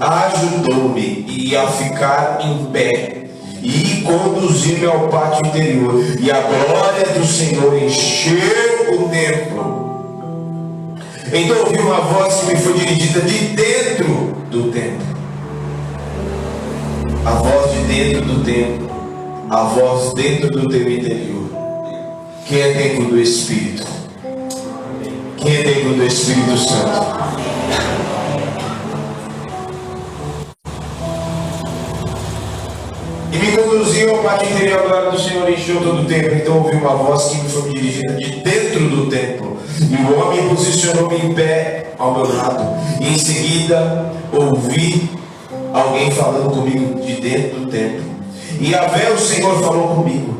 Speaker 6: ajudou-me e a ficar em pé e conduzir-me ao pátio interior. E a glória do Senhor encheu o templo. Então ouvi uma voz que me foi dirigida de dentro do templo. A voz de dentro do templo a voz dentro do teu interior. Quem é templo do Espírito? Quem é templo do Espírito Santo? E me conduziu ao pátio interior, a glória do Senhor encheu todo o templo. Então ouvi uma voz que me foi dirigida de dentro do templo. E o homem posicionou-me em pé ao meu lado. E em seguida ouvi alguém falando comigo de dentro do templo. E a vé o Senhor falou comigo.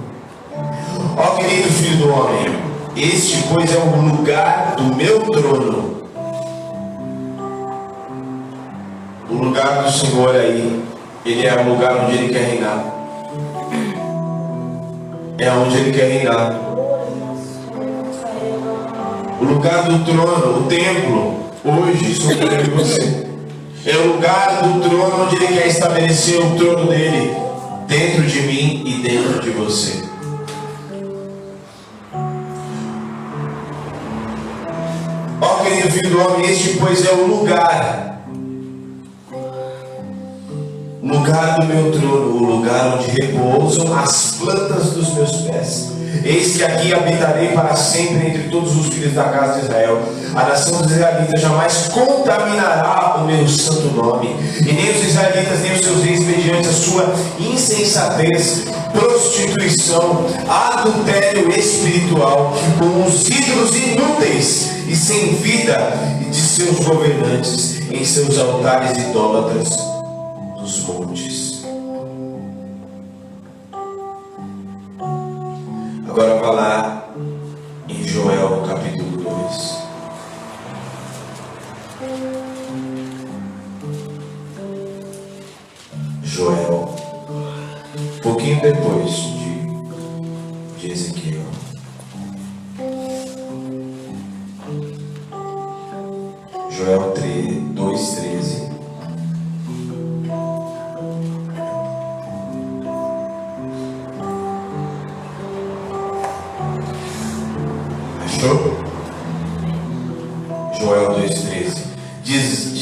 Speaker 6: Ó querido filho do homem, este pois é o lugar do meu trono. O lugar do Senhor aí, ele é o lugar onde ele quer reinar. É onde ele quer reinar. O lugar do trono, o templo, hoje sou eu e você. É o lugar do trono onde ele quer estabelecer o trono dele dentro de mim e dentro de você. Filho do homem, este pois é o lugar, lugar do meu trono, o lugar onde repousam as plantas dos meus pés. Eis que aqui habitarei para sempre entre todos os filhos da casa de Israel. A nação dos israelitas jamais contaminará o meu santo nome, e nem os israelitas nem os seus reis, mediante a sua insensatez, prostituição, adultério espiritual, com os ídolos inúteis e sem vida de seus governantes em seus altares idólatras dos montes. Agora vá lá em Joel capítulo 2. Joel, pouquinho depois de, de Ezequiel. Joel 3, 2, 13. Achou? Joel 2,13. Diz,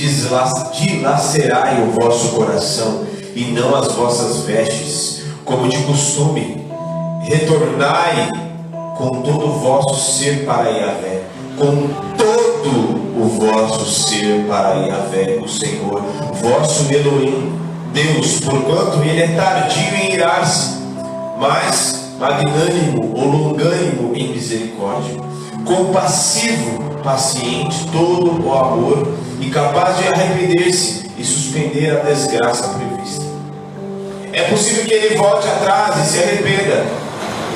Speaker 6: dilacerai o vosso coração e não as vossas vestes, como de costume. Retornai com todo o vosso ser para Yahvé, com todo o vosso ser para Yahvé, o Senhor, vosso Elohim, Deus, porquanto ele é tardio em irar-se, mas magnânimo ou longânimo em misericórdia, compassivo, paciente, todo o amor e capaz de arrepender-se e suspender a desgraça prevista. É possível que ele volte atrás e se arrependa.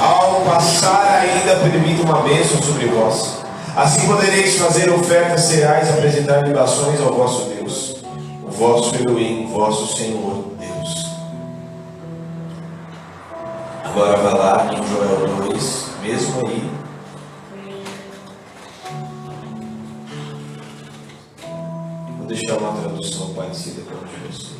Speaker 6: Ao passar ainda permita uma bênção sobre vós. Assim podereis fazer ofertas cereais apresentar libações ao vosso Deus, o vosso Elohim, vosso Senhor Deus. Agora vai lá em Joel 2, mesmo aí. Vou deixar uma tradução parecida com a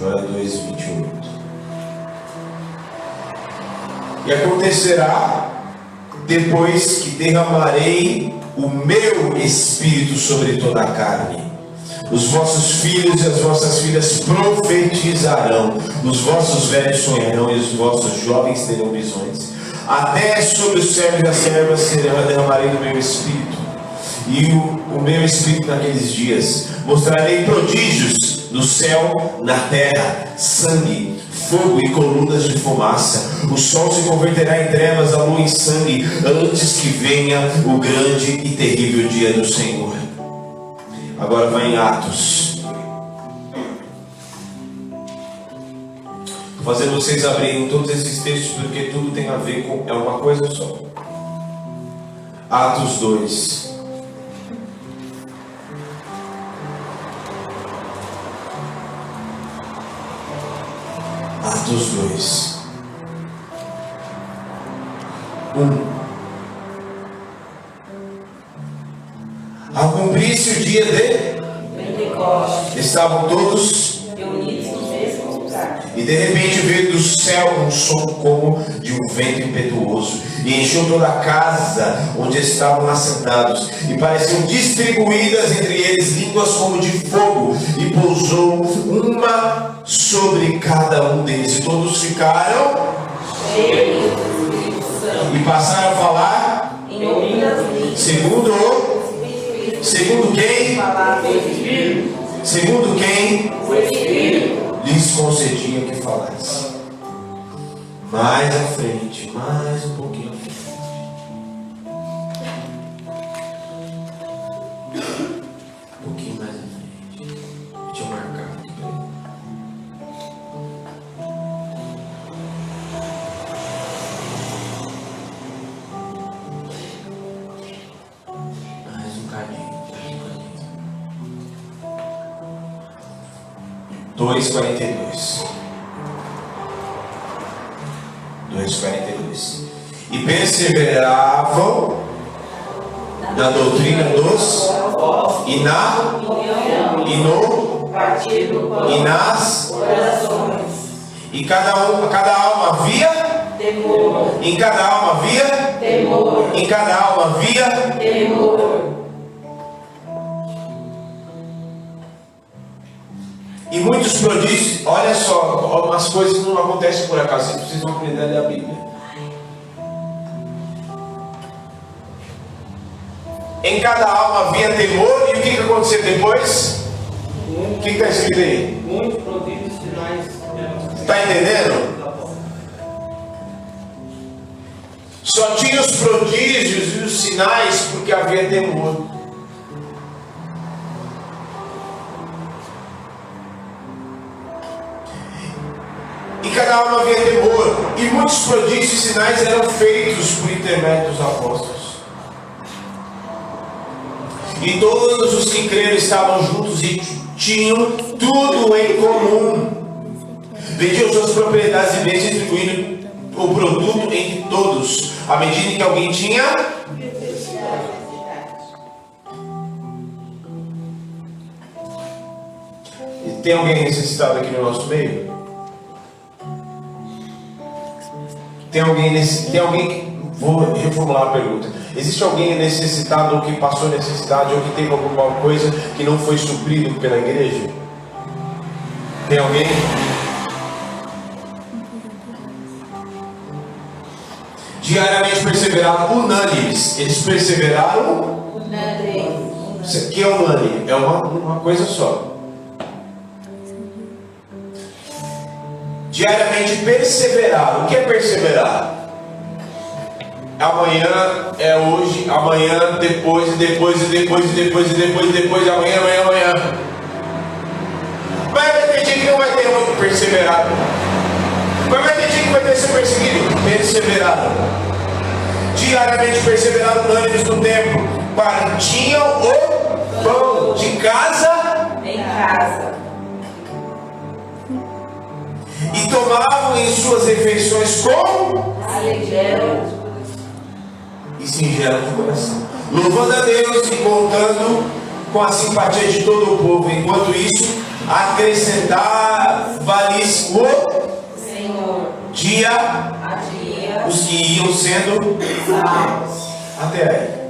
Speaker 6: Joel 2, 28. E acontecerá depois que derramarei o meu espírito sobre toda a carne. Os vossos filhos e as vossas filhas profetizarão, os vossos velhos sonharão e os vossos jovens terão visões. Até sobre os servos e as servas serão derramarei do meu espírito. E o, o meu espírito naqueles dias mostrarei prodígios no céu, na terra, sangue, fogo e colunas de fumaça. O sol se converterá em trevas, a lua em sangue, antes que venha o grande e terrível dia do Senhor. Agora vai em Atos. Vou fazer vocês abrirem todos esses textos porque tudo tem a ver com. É uma coisa só. Atos 2. Atos 2. 1. Ao cumprir-se o dia de estavam todos e de repente veio do céu um som como de um vento impetuoso e encheu toda a casa onde estavam assentados. E pareciam distribuídas entre eles línguas como de fogo. E pousou uma sobre cada um deles. E todos ficaram
Speaker 5: Cheios.
Speaker 6: E passaram a falar
Speaker 5: Em
Speaker 6: segundo segundo quem? Segundo quem?
Speaker 5: O Espírito.
Speaker 6: Lhes concedia que falasse. Mais à frente, mais um pouquinho 2,42. 2,42. E perseveravam na doutrina dos e na e no e nas e cada um cada alma havia
Speaker 5: Temor.
Speaker 6: em cada alma havia
Speaker 5: Temor.
Speaker 6: em cada alma havia
Speaker 5: Temor.
Speaker 6: E muitos prodígios olha só umas coisas não acontecem por acaso vocês vão aprender a ler a Bíblia Em cada alma havia temor, e o que, que aconteceu depois? O que está escrito aí?
Speaker 7: Muitos prodígios sinais.
Speaker 6: Está entendendo? Só tinha os prodígios e os sinais porque havia temor. Cada alma havia temor, e muitos prodígios e sinais eram feitos por intermédio dos apóstolos. E todos os que creram estavam juntos e tinham tudo em comum. Vendiam suas propriedades e bens distribuindo o produto entre todos, à medida que alguém tinha. Tem alguém necessitado aqui no nosso meio? Tem alguém nesse, tem alguém que vou reformular a pergunta. Existe alguém necessitado ou que passou necessidade ou que teve alguma coisa que não foi suprido pela igreja? Tem alguém? Diariamente perseveraram unânimes. Eles perseveraram. Isso aqui é unânime, é uma, uma coisa só. Diariamente perseveraram. O que é perseverar? Amanhã é hoje, amanhã, depois, depois, depois, depois, depois, depois, amanhã, amanhã, amanhã. Mas vai ter dia que não vai ter muito perseverado. Mas vai ter dia que vai ter ser perseguido. Perseveraram. Diariamente perseveraram unânimes no tempo. Partiam o pão de casa
Speaker 5: Em casa.
Speaker 6: E tomavam em suas refeições com e singelo coração, louvando a Deus e contando com a simpatia de todo o povo. Enquanto isso, acrescentava-lhes o
Speaker 5: Senhor.
Speaker 6: dia
Speaker 5: A dia.
Speaker 6: os que iam sendo
Speaker 5: Salvos.
Speaker 6: até aí.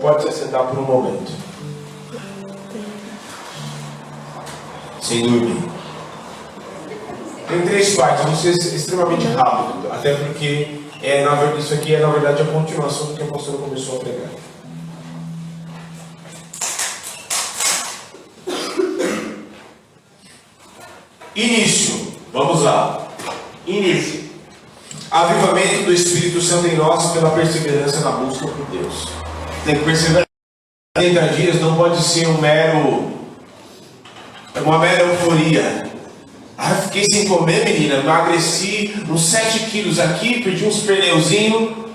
Speaker 6: Pode se sentar por um momento. sem dormir. Tem três partes, vou ser extremamente rápido, até porque é, na isso aqui é na verdade a continuação do que a pastora começou a pregar. Início, vamos lá. Início. Avivamento do Espírito Santo em nós pela perseverança na busca por Deus. Tem que perseverar. 30 dias não pode ser um mero, uma mera euforia. Ah, fiquei sem comer, menina. Emagreci uns 7 quilos aqui, perdi uns pneuzinhos.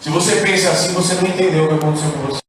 Speaker 6: Se você pensa assim, você não entendeu o que aconteceu com você.